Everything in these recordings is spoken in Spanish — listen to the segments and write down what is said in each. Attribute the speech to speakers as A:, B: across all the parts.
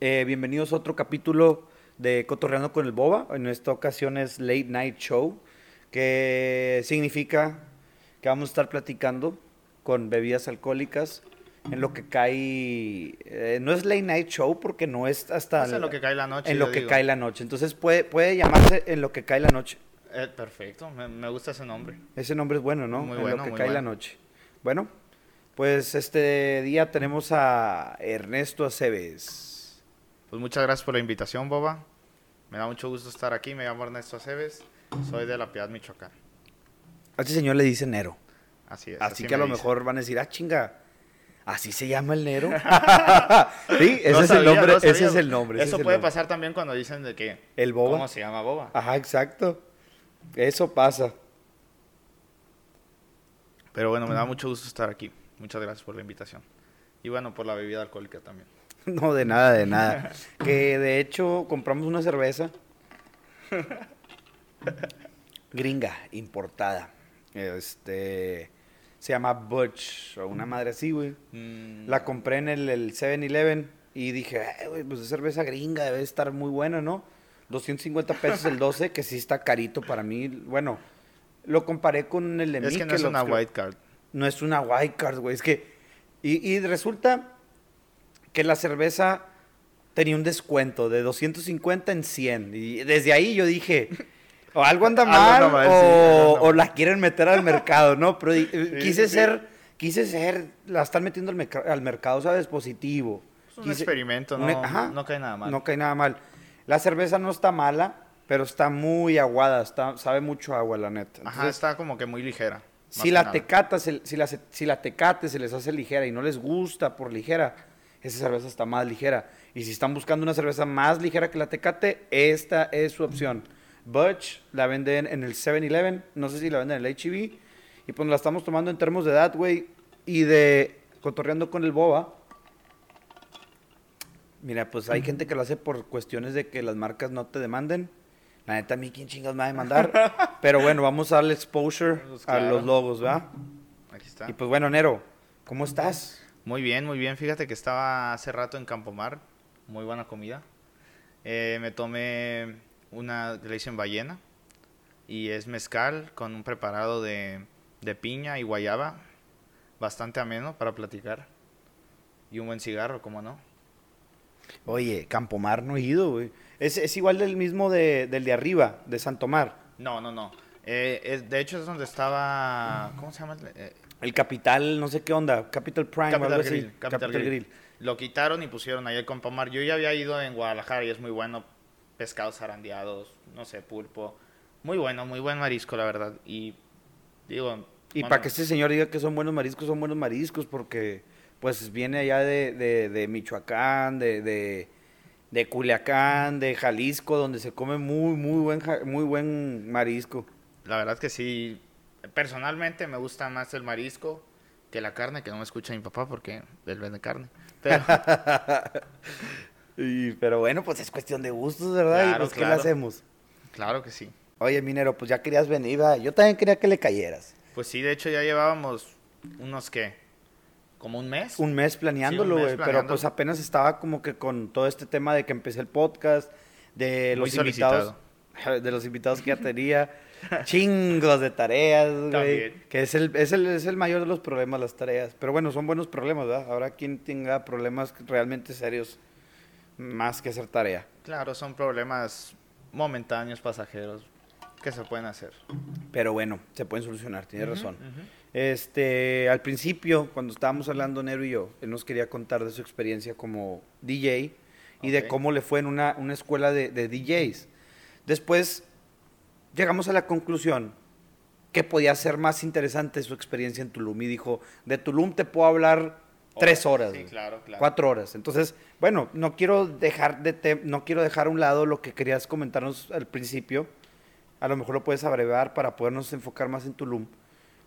A: Eh, bienvenidos a otro capítulo de Cotorreando con el Boba. En esta ocasión es Late Night Show, que significa que vamos a estar platicando con bebidas alcohólicas en lo que cae. eh, no es Late Night Show porque no es hasta.
B: Es en lo que cae la noche,
A: En lo que
B: digo.
A: cae la noche. Entonces puede, puede llamarse En lo que cae la noche.
B: Eh, perfecto, me, me gusta ese nombre.
A: Ese nombre es bueno, ¿no?
B: Muy
A: en
B: bueno,
A: lo que
B: muy
A: cae la noche. Bueno, pues este día tenemos a Ernesto Aceves.
B: Pues muchas gracias por la invitación, Boba. Me da mucho gusto estar aquí. Me llamo Ernesto Aceves. Soy de La Piedad, Michoacán.
A: A este señor le dice Nero.
B: Así es.
A: Así,
B: así
A: que a lo mejor van a decir, ah, chinga, así se llama el Nero. sí, ese
B: No
A: es el nombre,
B: no
A: ese es el nombre. ese
B: Eso
A: es el
B: puede
A: nombre.
B: pasar también cuando dicen de que...
A: El boba.
B: ¿Cómo se llama Boba?
A: Ajá, exacto. Eso pasa.
B: Pero bueno, me da mucho gusto estar aquí. Muchas gracias por la invitación. Y bueno, por la bebida alcohólica también.
A: No, de nada, de nada. que de hecho compramos una cerveza gringa, importada. Este se llama Butch, o una madre así, güey.
B: Mm,
A: La compré en el, el 7-Eleven y dije, "Ay, güey, pues es cerveza gringa, debe estar muy buena, ¿no? 250 pesos el 12, que sí está carito para mí. Bueno, lo comparé con el de
B: es que no es una
A: creo.
B: white card.
A: No es una white card, güey. Es que. Y, y resulta que la cerveza tenía un descuento de 250 en 100. Y desde ahí yo dije. O algo anda
B: Algo
A: mal,
B: anda mal, sí,
A: o,
B: algo anda
A: o la quieren meter al mercado, ¿no? Pero di- quise
B: sí.
A: ser, quise ser, la están metiendo al, merca- al mercado, ¿sabes? Positivo.
B: Es un
A: Quise-
B: experimento, no,
A: un- ajá.
B: no cae nada mal.
A: No cae nada mal. La cerveza no está mala, pero está muy aguada, está, sabe mucho agua, la neta.
B: Ajá,
A: Entonces,
B: está como que muy ligera.
A: si la, tecata, se- si, la, si la tecate se les hace ligera y no les gusta por ligera, esa cerveza está más ligera. Y si están buscando una cerveza más ligera que la tecate, esta es su opción. Butch la venden en el 7-Eleven, no sé si la venden en el HEB. Y pues la estamos tomando en termos de edad, güey. Y de cotorreando con el boba. Mira, pues hay gente que lo hace por cuestiones de que las marcas no te demanden. La neta, a mí, ¿quién chingas me va a demandar? Pero bueno, vamos a darle exposure
B: Pues
A: a
B: claro.
A: los logos, ¿verdad?
B: Aquí está.
A: Y pues bueno, Nero, ¿cómo estás?
B: Muy bien, muy bien. Fíjate que estaba hace rato en Campomar. Muy buena comida. Eh, me tomé una le dicen ballena. Y es mezcal con un preparado de, de piña y guayaba. Bastante ameno para platicar. Y un buen cigarro, ¿cómo no?
A: Oye, Campomar no he ido, güey. Es, es igual del mismo de, del de arriba, de Santomar.
B: No, no, no. Eh, es- de hecho es donde estaba... ¿Cómo se llama? Eh,
A: El Capital, no sé qué onda, Capital Prime, o
B: Capital
A: así.
B: Grill, Capital Grill. Lo quitaron y pusieron ahí el Compamar. Yo ya había ido en Guadalajara y es muy bueno. Pescados zarandeados, no sé, pulpo. Muy bueno, muy buen marisco, la verdad. Y digo...
A: Y
B: bueno,
A: para que este señor diga que son buenos mariscos, son buenos mariscos, porque pues viene allá de, de, de Michoacán, de, de, de Culiacán, de Jalisco, donde se come muy, muy buen, muy buen marisco.
B: La verdad que sí. Personalmente me gusta más el marisco que la carne, que no me escucha mi papá porque él vende carne. Pero
A: Y, pero bueno, pues es cuestión de gustos, ¿verdad? y
B: Claro,
A: pues, ¿qué le
B: claro.
A: hacemos?
B: claro que sí.
A: Oye, Minero, pues ya querías venir, ¿verdad? Yo también quería que le cayeras.
B: Pues sí, de hecho ya llevábamos unos que... Como un mes.
A: Un mes planeándolo, güey, pero pues apenas estaba como que con todo este tema de que empecé el podcast, de
B: Muy
A: los invitados, de los invitados que ya tenía, chingos de tareas, güey, que es el, es, el, es el mayor de los problemas, las tareas. Pero bueno, son buenos problemas, ¿verdad? Habrá quien tenga problemas realmente serios más que hacer tarea.
B: Claro, son problemas momentáneos, pasajeros, que se pueden hacer.
A: Pero bueno, se pueden solucionar, tienes razón.
B: ujú.
A: Este, al principio, cuando estábamos hablando Nero y yo, él nos quería contar de su experiencia como DJ y de cómo le fue en una, una escuela de, de DJs. Después llegamos a la conclusión que podía ser más interesante su experiencia en Tulum y dijo, de Tulum te puedo hablar tres horas,
B: Sí,
A: güey,
B: claro, claro.
A: cuatro horas. Entonces, bueno, no quiero dejar de no quiero dejar a un lado lo que querías comentarnos al principio. A lo mejor lo puedes abrevar para podernos enfocar más en Tulum.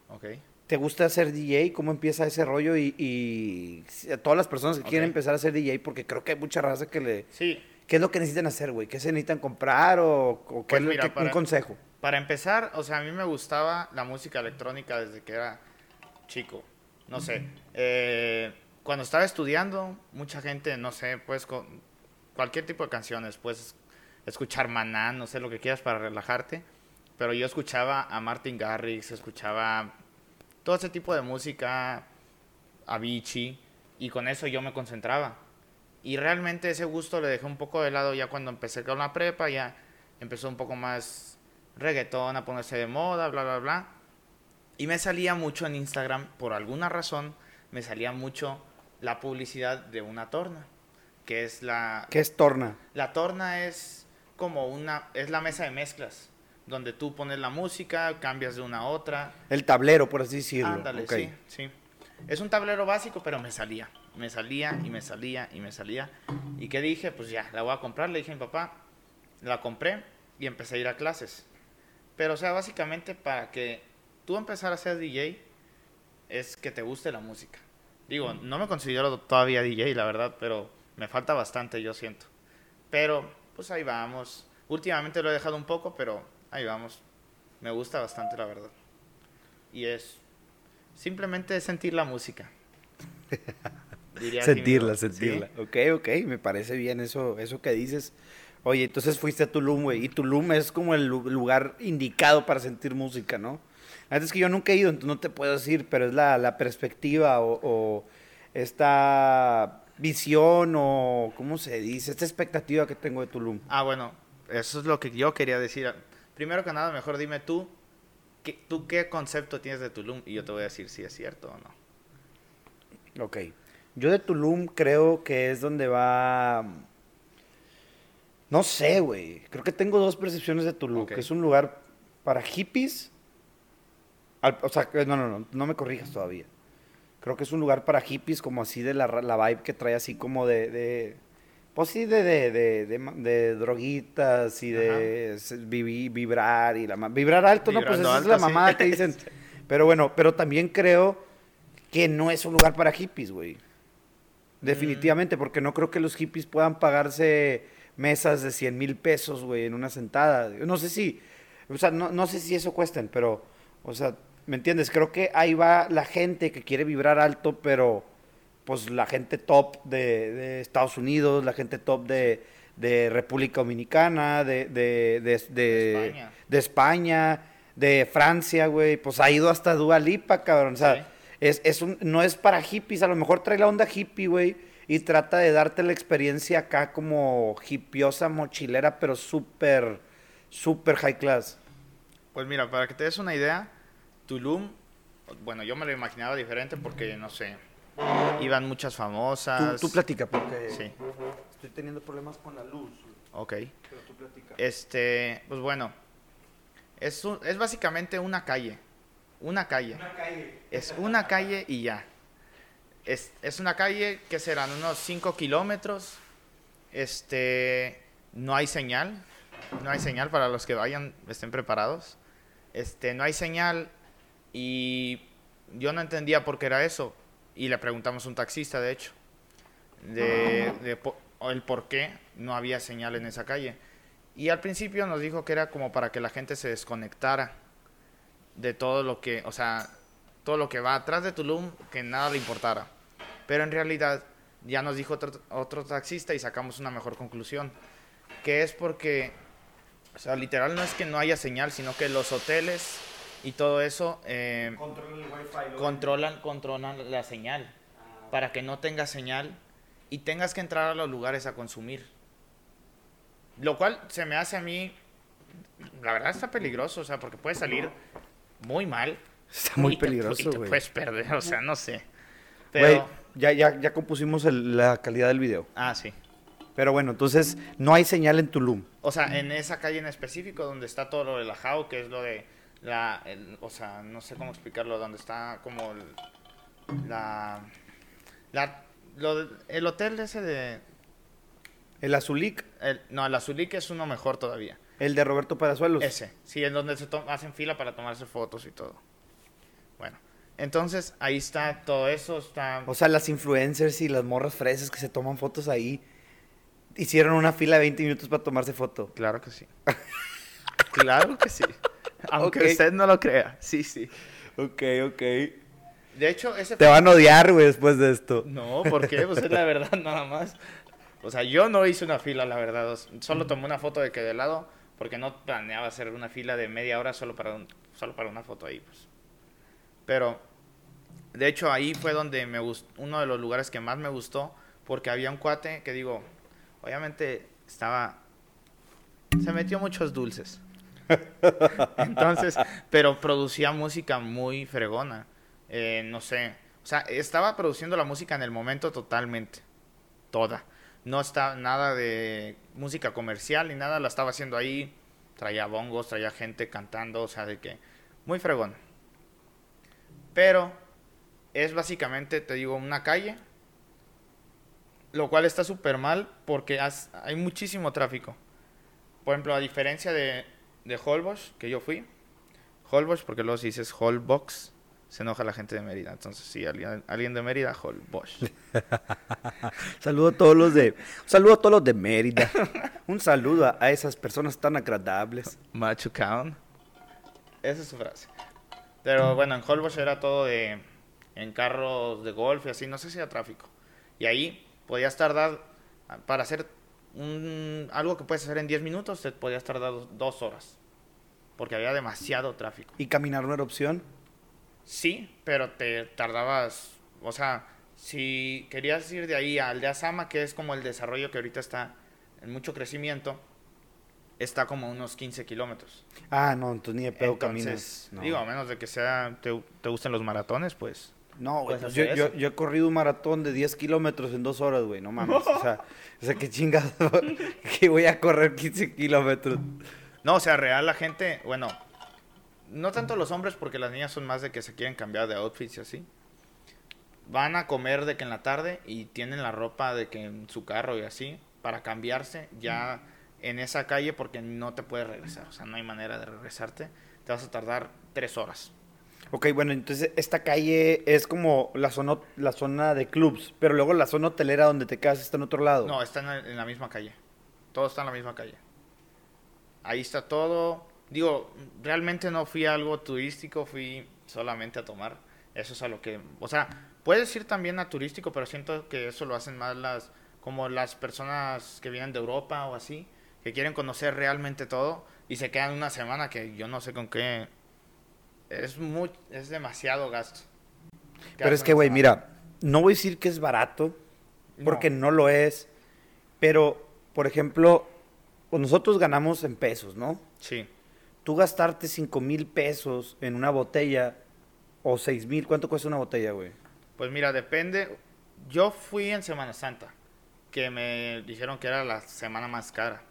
B: Ok.
A: ¿Te gusta ser DJ? ¿Cómo empieza ese rollo? Y, a todas las personas que quieren empezar a ser DJ, porque creo que hay mucha raza que le...
B: Sí,
A: ¿Qué es lo que necesitan hacer, güey? ¿Qué se necesitan comprar o, o qué
B: Pues
A: es lo
B: mira,
A: que-
B: para-
A: un consejo?
B: Para empezar, o sea, a mí me gustaba la música electrónica desde que era chico. No sé. eh, cuando estaba estudiando, mucha gente, no sé, pues con- cualquier tipo de canciones. Puedes escuchar Maná, no sé lo que quieras para relajarte. Pero yo escuchaba a Martin Garrix, escuchaba todo ese tipo de música, Avicii, y con eso yo me concentraba. Y realmente ese gusto le dejé un poco de lado ya cuando empecé con la prepa, ya empezó un poco más reggaetón a ponerse de moda, bla, bla, bla. Y me salía mucho en Instagram, por alguna razón, me salía mucho la publicidad de una torna, que es la...
A: ¿Qué es torna?
B: La torna es como una, es la mesa de mezclas, donde tú pones la música, cambias de una a otra.
A: El tablero, por así decirlo.
B: Ándale, sí, sí. Es un tablero básico, pero me salía. Me salía y me salía y me salía. ¿Y qué dije? Pues ya, la voy a comprar. Le dije a mi papá, la compré y empecé a ir a clases. Pero, o sea, básicamente para que tú empezar a ser DJ es que te guste la música. Digo, no me considero todavía DJ, la verdad, pero me falta bastante, yo siento. Pero, pues ahí vamos. Últimamente lo he dejado un poco, pero ahí vamos. Me gusta bastante, la verdad. Y es simplemente sentir la música. Diría así
A: Sentirla,
B: papá. Sí.
A: sentirla. Ok, ok, me parece bien eso, eso que dices. Oye, entonces fuiste a Tulum, güey. Y Tulum es como el lu- lugar indicado para sentir música, ¿no? Antes que yo nunca he ido, entonces no te puedo decir, pero es la, la perspectiva o, o esta visión o, ¿cómo se dice? Esta expectativa que tengo de Tulum.
B: Ah, bueno, eso es lo que yo quería decir. Primero que nada, mejor dime tú, ¿qué, ¿tú qué concepto tienes de Tulum? Y yo te voy a decir si es cierto o no.
A: Ok. Yo de Tulum creo que es donde va... No sé, güey. Creo que tengo dos percepciones de Tulum. Que es un lugar para hippies. Al- o sea, no, no, no. No me corrijas todavía. Creo que es un lugar para hippies como así de la, la vibe que trae así como de... de pues sí, de, de, de, de droguitas y de s- vivi- vibrar y la... Vibrar alto, no, pues esa es la
B: sí.
A: mamada que dicen. Pero bueno, pero también creo que no es un lugar para hippies, güey. Definitivamente, porque no creo que los hippies puedan pagarse mesas de 100 mil pesos, güey, en una sentada. No sé si, o sea, no, no sé si eso cuesten, pero, o sea, ¿me entiendes? Creo que ahí va la gente que quiere vibrar alto, pero, pues, la gente top de, de Estados Unidos, la gente top de, de República Dominicana, de, de, de, de-
B: De España.
A: de España, de Francia, güey, pues ha ido hasta Dua Lipa, cabrón, o sea,
B: Sí.
A: Es, es un, no es para hippies, a lo mejor trae la onda hippie, güey, y trata de darte la experiencia acá como hippiosa, mochilera, pero súper, súper high class.
B: Pues mira, para que te des una idea, Tulum, bueno, yo me lo imaginaba diferente porque, no sé, iban muchas
A: Tú,
B: famosas.
A: tú platica, porque
B: Sí,
A: estoy teniendo problemas con la luz,
B: ok.
A: pero tú platica.
B: Este, pues bueno, es, un- es básicamente una calle. Una calle. Es una calle y ya. Es, es una calle que serán unos 5 kilómetros. Este, no hay señal. No hay señal para los que vayan, estén preparados. Este, no hay señal y yo no entendía por qué era eso. Y le preguntamos a un taxista, de hecho, de, de po- el por qué no había señal en esa calle. Y al principio nos dijo que era como para que la gente se desconectara de todo lo que, o sea, todo lo que va atrás de Tulum, que nada le importara. Pero en realidad ya nos dijo otro, otro taxista y sacamos una mejor conclusión, que es porque, o sea, literal no es que no haya señal, sino que los hoteles y todo eso eh,
A: Controla el wifi.
B: controlan, controlan la señal para que no tengas señal y tengas que entrar a los lugares a consumir. Lo cual se me hace a mí, la verdad está peligroso, o sea, porque puede salir muy mal.
A: Está muy
B: y
A: peligroso,
B: te
A: güey.
B: puedes perder, o sea, no sé. Pero,
A: ya, ya, ya compusimos el- la calidad del video.
B: ah, sí.
A: Pero bueno, entonces no hay señal en Tulum.
B: O sea, en esa calle en específico donde está todo lo de la que es lo de la, el- o sea, no sé cómo explicarlo, donde está como el- la, la, lo de- el hotel ese de,
A: El Azulik,
B: el- no, el Azulik es uno mejor todavía.
A: El de Roberto Palazuelos.
B: Ese, sí, en donde se hacen fila para tomarse fotos y todo. Bueno, entonces ahí está todo eso, está...
A: O sea, las influencers y las morras fresas que se toman fotos ahí hicieron una fila de 20 minutos para tomarse foto.
B: Claro que sí. claro que sí. Aunque usted no lo crea, sí, sí.
A: Ok, ok.
B: De hecho, ese
A: Te van a odiar, güey, después de esto.
B: No, ¿por qué? Pues es la verdad nada más. O sea, yo no hice una fila, la verdad. Solo tomé una foto de que de lado, porque no planeaba hacer una fila de media hora solo para, un- solo para una foto ahí, pues. Pero, de hecho, ahí fue donde me gustó, uno de los lugares que más me gustó, porque había un cuate que digo, obviamente estaba, se metió muchos dulces. Entonces, pero producía música muy fregona. Eh, no sé, o sea, estaba produciendo la música en el momento totalmente, toda. No está nada de música comercial ni nada, la estaba haciendo ahí. Traía bongos, traía gente cantando, o sea, de que muy fregón. Pero es básicamente, te digo, una calle, lo cual está súper mal porque hay muchísimo tráfico. Por ejemplo, a diferencia de, de Holbox, que yo fui, Holbox, porque luego si dices Holbox, se enoja la gente de Mérida. Entonces, sí, alguien, alguien de Mérida, Holbox.
A: Saludo a todos los de, saludo a todos los de Mérida. Un saludo a, a esas personas tan agradables.
B: Machucaon. Esa es su frase. Pero bueno, en Holbox era todo de. en carros de golf y así, no sé si era tráfico. Y ahí podías tardar. para hacer un, algo que puedes hacer en 10 minutos, te podías tardar dos horas. Porque había demasiado tráfico.
A: ¿Y caminar no era opción?
B: Sí, pero te tardabas. O sea, si querías ir de ahí a Aldea Sama, que es como el desarrollo que ahorita está en mucho crecimiento, está como a unos 15 kilómetros.
A: Ah, no, entonces ni de pedo caminas. No.
B: digo, a menos de que sea te, te gusten los maratones, pues.
A: No, güey, pues yo, yo he corrido un maratón de 10 kilómetros en dos horas, güey, no mames. O sea, o sea, qué chingado que voy a correr 15 kilómetros.
B: No, o sea, real la gente, bueno, no tanto los hombres porque las niñas son más de que se quieren cambiar de outfits y así. Van a comer de que en la tarde y tienen la ropa de que en su carro y así para cambiarse ya en esa calle porque no te puedes regresar, o sea, no hay manera de regresarte. Te vas a tardar tres horas.
A: Ok, bueno, entonces esta calle es como la zona, la zona de clubs, pero luego la zona hotelera donde te quedas está en otro lado.
B: No, está en la, en la misma calle. Todo está en la misma calle. Ahí está todo. Digo, realmente no fui a algo turístico, fui solamente a tomar. Eso es a lo que... O sea, puedes ir también a turístico, pero siento que eso lo hacen más las... Como las personas que vienen de Europa o así, que quieren conocer realmente todo y se quedan una semana que yo no sé con qué... Es, muy, es demasiado gasto.
A: pero es que, güey, mira, no voy a decir que es barato, porque no, lo es, pero, por ejemplo, pues nosotros ganamos en pesos, ¿no?
B: Sí.
A: Tú gastarte 5 mil pesos en una botella o 6 mil, ¿cuánto cuesta una botella, güey?
B: Pues mira, depende. Yo fui en Semana Santa, que me dijeron que era la semana más cara.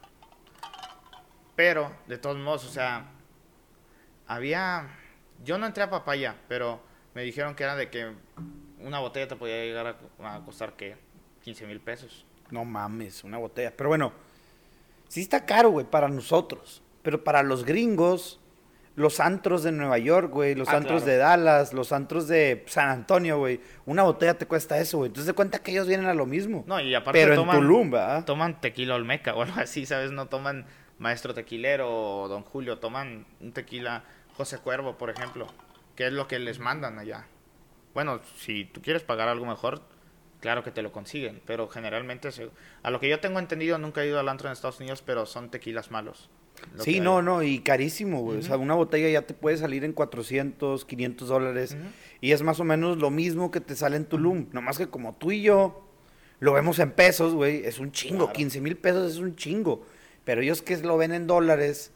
B: Pero, de todos modos, o sea, había... Yo no entré a papaya, pero me dijeron que era de que una botella te podía llegar a, a costar, ¿qué? 15 mil pesos.
A: No mames, una botella. Pero bueno, sí está caro, güey, para nosotros. Pero para los gringos, los antros de Nueva York, güey, los
B: Ah,
A: antros
B: claro.
A: de Dallas, los antros de San Antonio, güey, una botella te cuesta eso, güey. Entonces de cuenta que ellos vienen a lo mismo.
B: No, y aparte
A: pero
B: toman,
A: en Tulum, ¿verdad?
B: toman tequila olmeca o algo así, ¿sabes? No toman maestro tequilero o don Julio, toman un tequila José Cuervo, por ejemplo, que es lo que les mandan allá. Bueno, si tú quieres pagar algo mejor, claro que te lo consiguen, pero generalmente, a lo que yo tengo entendido, nunca he ido al antro en Estados Unidos, pero son tequilas malos.
A: Sí, no,
B: hay.
A: no, y carísimo, güey. O sea, una botella ya te puede salir en 400, 500 dólares. Y es más o menos lo mismo que te sale en Tulum. Nomás que como tú y yo lo vemos en pesos, güey, es un chingo.
B: Claro.
A: 15 mil pesos es un chingo. Pero ellos que lo ven en dólares,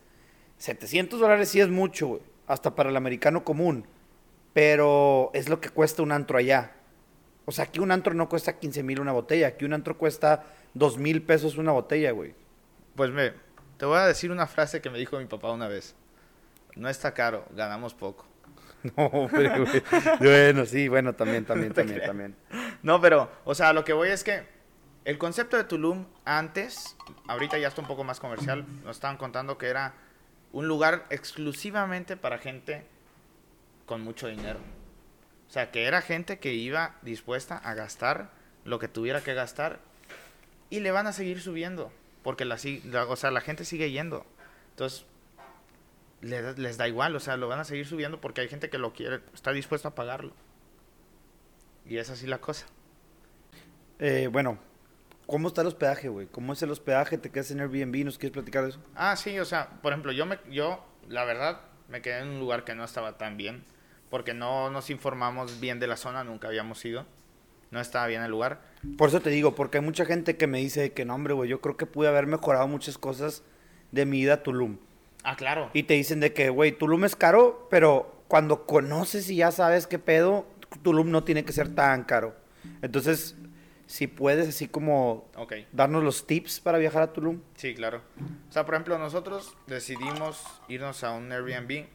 A: 700 dólares sí es mucho, güey. Hasta para el americano común. Pero es lo que cuesta un antro allá. O sea, aquí un antro no cuesta 15 mil una botella. Aquí un antro cuesta 2 mil pesos una botella, güey.
B: Pues me, te voy a decir una frase que me dijo mi papá una vez. No está caro, ganamos poco.
A: No, hombre, güey. Bueno, sí, bueno, también, también, también, también.
B: No, pero, o sea, lo que voy es que el concepto de Tulum antes, ahorita ya está un poco más comercial, nos estaban contando que era un lugar exclusivamente para gente con mucho dinero. O sea, que era gente que iba dispuesta a gastar lo que tuviera que gastar y le van a seguir subiendo, porque la, la- o sea, la gente sigue yendo. Entonces, le da- les da igual, o sea, lo van a seguir subiendo porque hay gente que lo quiere, está dispuesta a pagarlo. Y es así la cosa.
A: Eh, bueno, ¿Cómo está el hospedaje, güey? ¿Cómo es el hospedaje? ¿Te quedas en Airbnb? ¿Nos quieres platicar de eso?
B: Ah, sí, o sea, por ejemplo, yo, me, yo la verdad, me quedé en un lugar que no estaba tan bien, porque no nos informamos bien de la zona, nunca habíamos ido, no estaba bien el lugar.
A: Por eso te digo, porque hay mucha gente que me dice que no, hombre, güey, yo creo que pude haber mejorado muchas cosas de mi ida a Tulum.
B: Ah, claro.
A: Y te dicen de que, güey, Tulum es caro, pero cuando conoces y ya sabes qué pedo, Tulum no tiene que ser tan caro. Entonces, si puedes así como
B: Ok.
A: darnos los tips para viajar a Tulum.
B: Sí, claro. O sea, por ejemplo, nosotros decidimos irnos a un Airbnb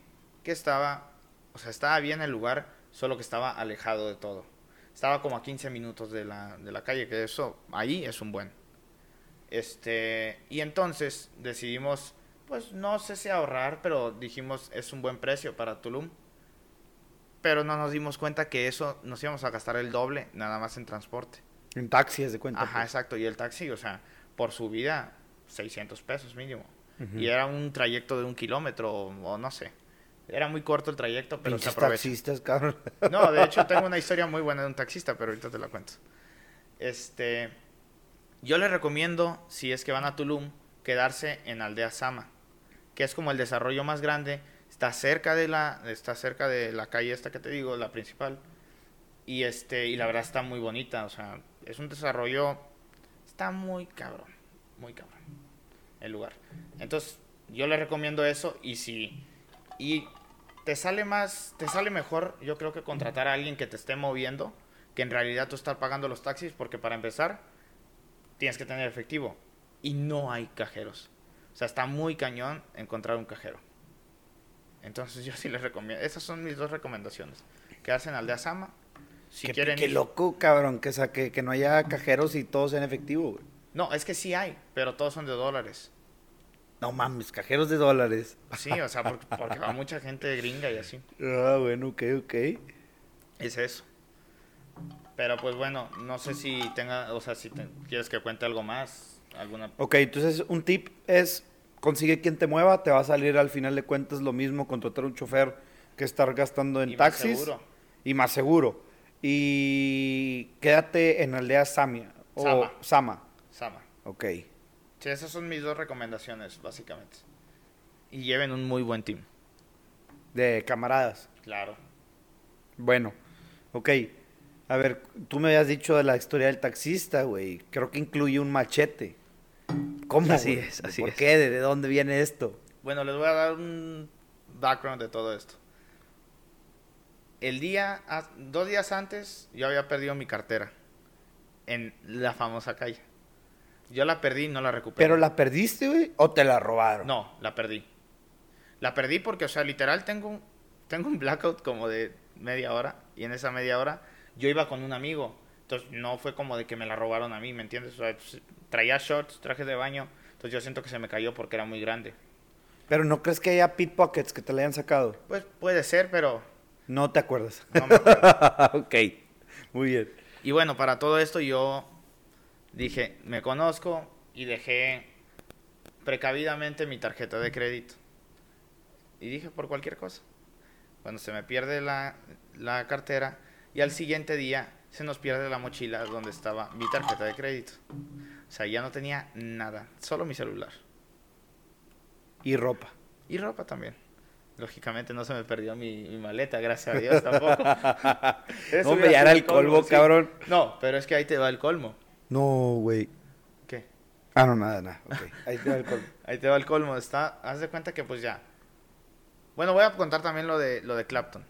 B: que estaba, o sea, estaba bien el lugar, solo que estaba alejado de todo. Estaba como a 15 minutos de la, de la calle, que eso, ahí es un buen. Este, y entonces decidimos, pues no sé si ahorrar, pero dijimos es un buen precio para Tulum. Pero no nos dimos cuenta que eso nos íbamos a gastar el doble nada más en transporte.
A: En taxi, haz de cuenta.
B: Ajá,
A: pues.
B: exacto. Y el taxi, o sea, por su vida, 600 pesos mínimo. Y era un trayecto de un kilómetro o, o no sé. Era muy corto el trayecto, pero se aprovecha.
A: taxistas, cabrón.
B: No, de hecho tengo una historia muy buena de un taxista, pero ahorita te la cuento. Este, yo les recomiendo, si es que van a Tulum, quedarse en Aldea Sama, que es como el desarrollo más grande. Está cerca de la, está cerca de la calle esta que te digo, la principal. Y este, y la verdad está muy bonita, o sea, es un desarrollo, está muy cabrón, muy cabrón, el lugar. Entonces, yo les recomiendo eso y si, y te sale más, te sale mejor, yo creo que contratar a alguien que te esté moviendo, que en realidad tú estar pagando los taxis, porque para empezar, tienes que tener efectivo y no hay cajeros. O sea, está muy cañón encontrar un cajero. Entonces yo sí les recomiendo, esas son mis dos recomendaciones. Quedarse en Aldea Sama, si
A: qué,
B: quieren
A: qué
B: ir-
A: loco, cabrón, que, sa- que, que no haya cajeros y todos en efectivo, güey.
B: No, es que sí hay, pero todos son de dólares.
A: No mames, cajeros de dólares.
B: Sí, o sea, porque, porque va mucha gente gringa y así.
A: Ah, bueno, ok, ok.
B: Es eso. Pero pues bueno, no sé si tenga, o sea, si te- quieres que cuente algo más, alguna...
A: Ok, entonces un tip es consigue quien te mueva, te va a salir al final de cuentas lo mismo contratar un chofer que estar gastando en
B: y más
A: taxis
B: seguro.
A: y más seguro. Y quédate en aldea Samia o
B: Sama.
A: Sama.
B: Sama.
A: Ok.
B: Sí, esas son mis dos recomendaciones, básicamente. Y lleven un muy buen team.
A: De camaradas.
B: Claro.
A: Bueno, ok. A ver, tú me habías dicho de la historia del taxista, güey. Creo que incluye un machete. ¿Cómo?
B: Así
A: güey?
B: es, así
A: ¿Por
B: es.
A: qué? ¿De dónde viene esto?
B: Bueno, les voy a dar un background de todo esto. El día, dos días antes, yo había perdido mi cartera en la famosa calle. Yo la perdí y no la recuperé.
A: ¿Pero la perdiste, güey? ¿O te la robaron?
B: No, la perdí. La perdí porque, o sea, literal tengo un, tengo un blackout como de media hora y en esa media hora yo iba con un amigo. Entonces no fue como de que me la robaron a mí, ¿me entiendes? O sea, pues, traía shorts, traje de baño, entonces yo siento que se me cayó porque era muy grande.
A: ¿Pero no crees que haya pickpockets que te la hayan sacado?
B: Pues puede ser, pero
A: No te acuerdas.
B: no me acuerdo.
A: ok, muy bien.
B: Y bueno, para todo esto yo dije, me conozco y dejé precavidamente mi tarjeta de crédito. Y dije, por cualquier cosa. Cuando se me pierde la, la cartera y al siguiente día se nos pierde la mochila donde estaba mi tarjeta de crédito. O sea, ya no tenía nada, solo mi celular.
A: Y ropa.
B: Y ropa también. Lógicamente no se me perdió mi, mi maleta, gracias a Dios tampoco.
A: Era
B: sido
A: el colmo,
B: sí.
A: cabrón.
B: No, pero es que ahí te va el colmo.
A: No, güey.
B: ¿Qué?
A: Ah, no, nada, nada. Ok, ahí te va el colmo.
B: Ahí te va el colmo. Está, haz de cuenta que pues ya. Bueno, voy a contar también lo de lo de Clapton.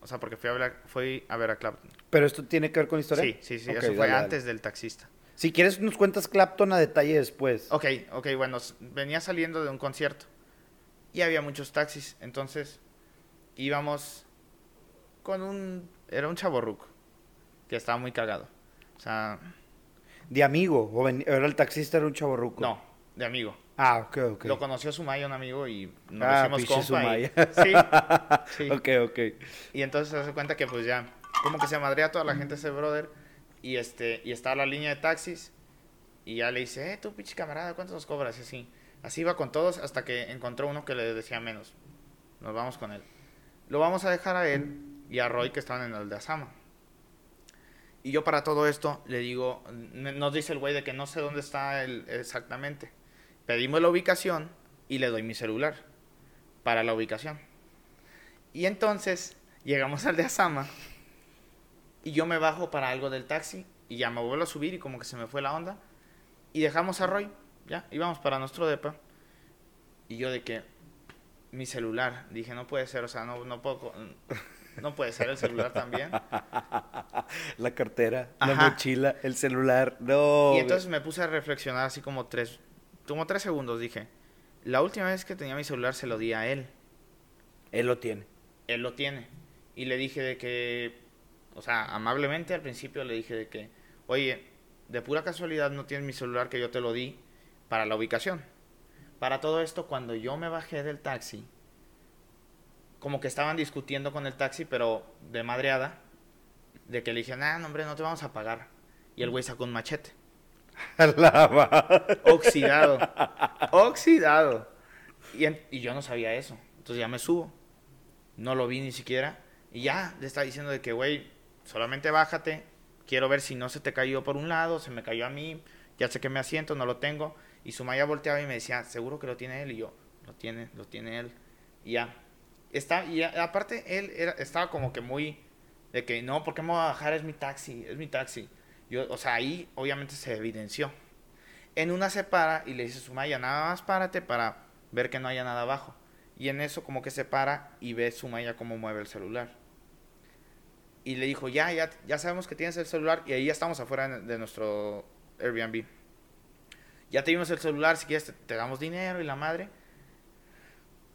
B: O sea, porque fui a ver fui a, ver a Clapton.
A: ¿Pero esto tiene que ver con la historia?
B: Sí, sí, sí. Eso fue
A: dale,
B: antes del taxista.
A: Si quieres, nos cuentas Clapton a detalle después.
B: Ok, ok, bueno, venía saliendo de un concierto. Y había muchos taxis. Entonces, íbamos con un... Era un chaborruco. Que estaba muy cagado. O sea,
A: De amigo. O ven- era el taxista, era un chavo
B: no, de amigo.
A: Ah, ok, ok.
B: Lo conoció Sumaya, un amigo, y nos
A: Ah,
B: hicimos
A: pinche
B: compa. y-. Sí, sí.
A: Ok, ok.
B: Y entonces se hace cuenta que pues ya, como que se madrea toda la gente ese brother. Y este, y está la línea de taxis. Y ya le dice, eh, tú pinche camarada, ¿cuánto nos cobras? Y así. Así iba con todos hasta que encontró uno que le decía menos. Nos vamos con él. Lo vamos a dejar a él y a Roy que estaban en el de Asama. Y yo para todo esto le digo, nos dice el güey de que no sé dónde está exactamente. Pedimos la ubicación y le doy mi celular para la ubicación. Y entonces llegamos al de Asama y yo me bajo para algo del taxi y ya me vuelvo a subir y como que se me fue la onda. Y dejamos a Roy, ya, íbamos para nuestro depa. Y yo de que mi celular, dije, no puede ser, o sea, no, no puedo, no puede ser el celular también.
A: La cartera, la mochila, el celular. No.
B: Y entonces me puse a reflexionar así como tres, como tres segundos, dije, la última vez que tenía mi celular se lo di a él,
A: Él lo tiene.
B: él lo tiene. Y le dije de que, o sea, amablemente al principio le dije de que, oye, de pura casualidad no tienes mi celular que yo te lo di para la ubicación. Para todo esto, cuando yo me bajé del taxi, como que estaban discutiendo con el taxi, pero de madreada, de que le dije, nah, no, hombre, no te vamos a pagar. Y el güey sacó un machete.
A: La.
B: Oxidado. Oxidado. Y, en- y yo no sabía eso. Entonces ya me subo. No lo vi ni siquiera. Y ya le está diciendo de que, güey, solamente bájate. Quiero ver si no se te cayó por un lado, se me cayó a mí. Ya sé que me asiento, no lo tengo. Y Sumaya volteaba y me decía, seguro que lo tiene él. Y yo, lo tiene, lo tiene él. Y ya. Está, y aparte, él era, estaba como que muy de que no, ¿por qué me voy a bajar? Es mi taxi, es mi taxi. Yo, o sea, ahí obviamente se evidenció. En una se para y le dice Sumaya, nada más párate para ver que no haya nada abajo. Y en eso como que se para y ve Sumaya cómo mueve el celular. Y le dijo, ya, ya, ya sabemos que tienes el celular y ahí ya estamos afuera de nuestro Airbnb. Ya te dimos el celular, si quieres te damos dinero y la madre.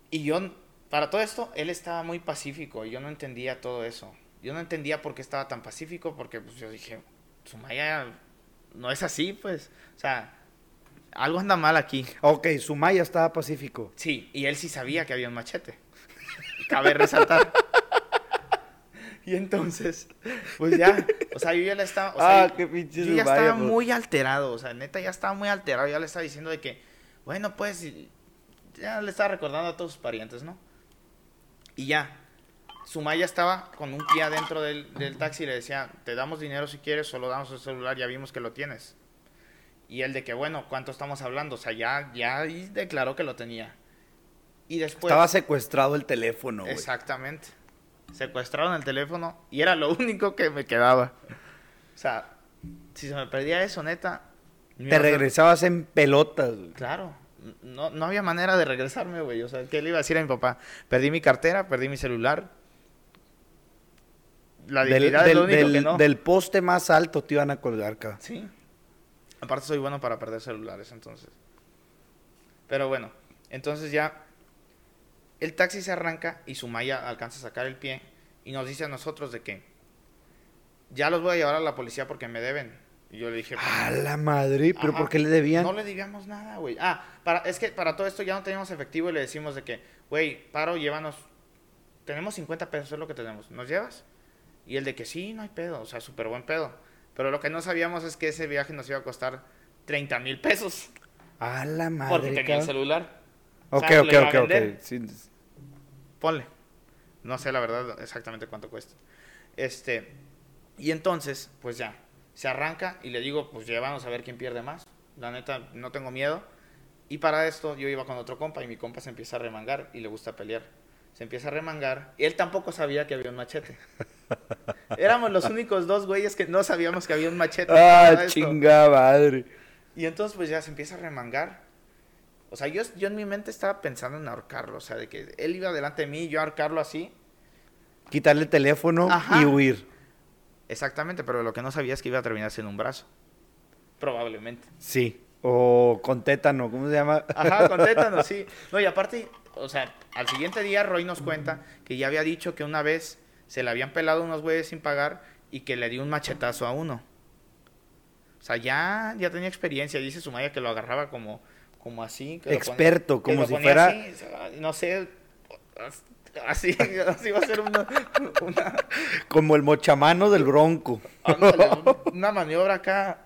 B: Y yo, para todo esto, él estaba muy pacífico y yo no entendía todo eso. Yo no entendía por qué estaba tan pacífico porque pues yo dije, Sumaya no es así, pues. O sea, algo anda mal aquí.
A: Ok, Sumaya estaba pacífico.
B: Sí, y él sí sabía que había un machete. Cabe resaltar. Y entonces, pues ya, o sea, yo ya le estaba, o sea,
A: Ah, qué pinche
B: yo ya
A: Sumaya,
B: estaba
A: pues.
B: muy alterado, o sea, neta ya estaba muy alterado, ya le estaba diciendo de que, bueno, pues, ya le estaba recordando a todos sus parientes, ¿no? Y ya, Sumaya estaba con un pie adentro del, del taxi y le decía, te damos dinero si quieres, solo damos el celular, ya vimos que lo tienes. Y él de que, bueno, ¿cuánto estamos hablando? O sea, ya, ya declaró que lo tenía. Y después...
A: estaba secuestrado el teléfono, güey.
B: Exactamente. Secuestraron el teléfono y era lo único que me quedaba. O sea, si se me perdía eso, neta.
A: Te regresabas en pelotas.
B: Claro. No, no había manera de regresarme, güey. O sea, ¿qué le iba a decir a mi papá? Perdí mi cartera, perdí mi celular. La
A: Del,
B: es lo
A: del-
B: único que
A: del-
B: no.
A: del poste más alto te iban a colgar, cabrón.
B: Sí. Aparte soy bueno para perder celulares, entonces. Pero bueno, entonces ya el taxi se arranca y Sumaya alcanza a sacar el pie y nos dice a nosotros de que ya los voy a llevar a la policía porque me deben. Y yo le dije,
A: A la madre, pero. ¿por qué le debían?
B: no le debíamos nada, güey. Ah, para, es que para todo esto ya no teníamos efectivo y le decimos de que, güey, paro, llévanos. Tenemos 50 pesos, es lo que tenemos. ¿Nos llevas? Y el de que sí, no hay pedo, o sea, súper buen pedo. Pero lo que no sabíamos es que ese viaje nos iba a costar 30 mil pesos.
A: A la madre,
B: Porque tenía el celular.
A: Ok, ok, ok, ok. Sí,
B: Ponle. No sé la verdad exactamente cuánto cuesta. Este. Y entonces, pues ya. Se arranca y le digo, pues ya vamos a ver quién pierde más. La neta, no tengo miedo. Y para esto yo iba con otro compa y mi compa se empieza a remangar y le gusta pelear. Se empieza a remangar. Y él tampoco sabía que había un machete. Éramos los únicos dos güeyes que no sabíamos que había un machete.
A: Ah, chinga madre.
B: Y entonces pues ya se empieza a remangar. O sea, yo, yo en mi mente estaba pensando en ahorcarlo. O sea, de que él iba delante de mí y yo ahorcarlo así.
A: Quitarle el teléfono
B: Ajá.
A: y huir.
B: Exactamente, pero lo que no sabía es que iba a terminar sin un brazo. Probablemente.
A: Sí. O con tétano, ¿cómo se llama?
B: Ajá, conténtanos, sí. No, y aparte, o sea, al siguiente día Roy nos cuenta que ya había dicho que una vez se le habían pelado unos güeyes sin pagar y que le dio un machetazo a uno. O sea, ya, ya tenía experiencia. Dice Sumaya que lo agarraba como, como así. que lo ponía-
A: Experto,
B: que
A: como
B: lo
A: si
B: ponía
A: fuera-
B: así, no sé, así, así va a ser una, una,
A: Como el mochamano del bronco.
B: ándale, una maniobra acá.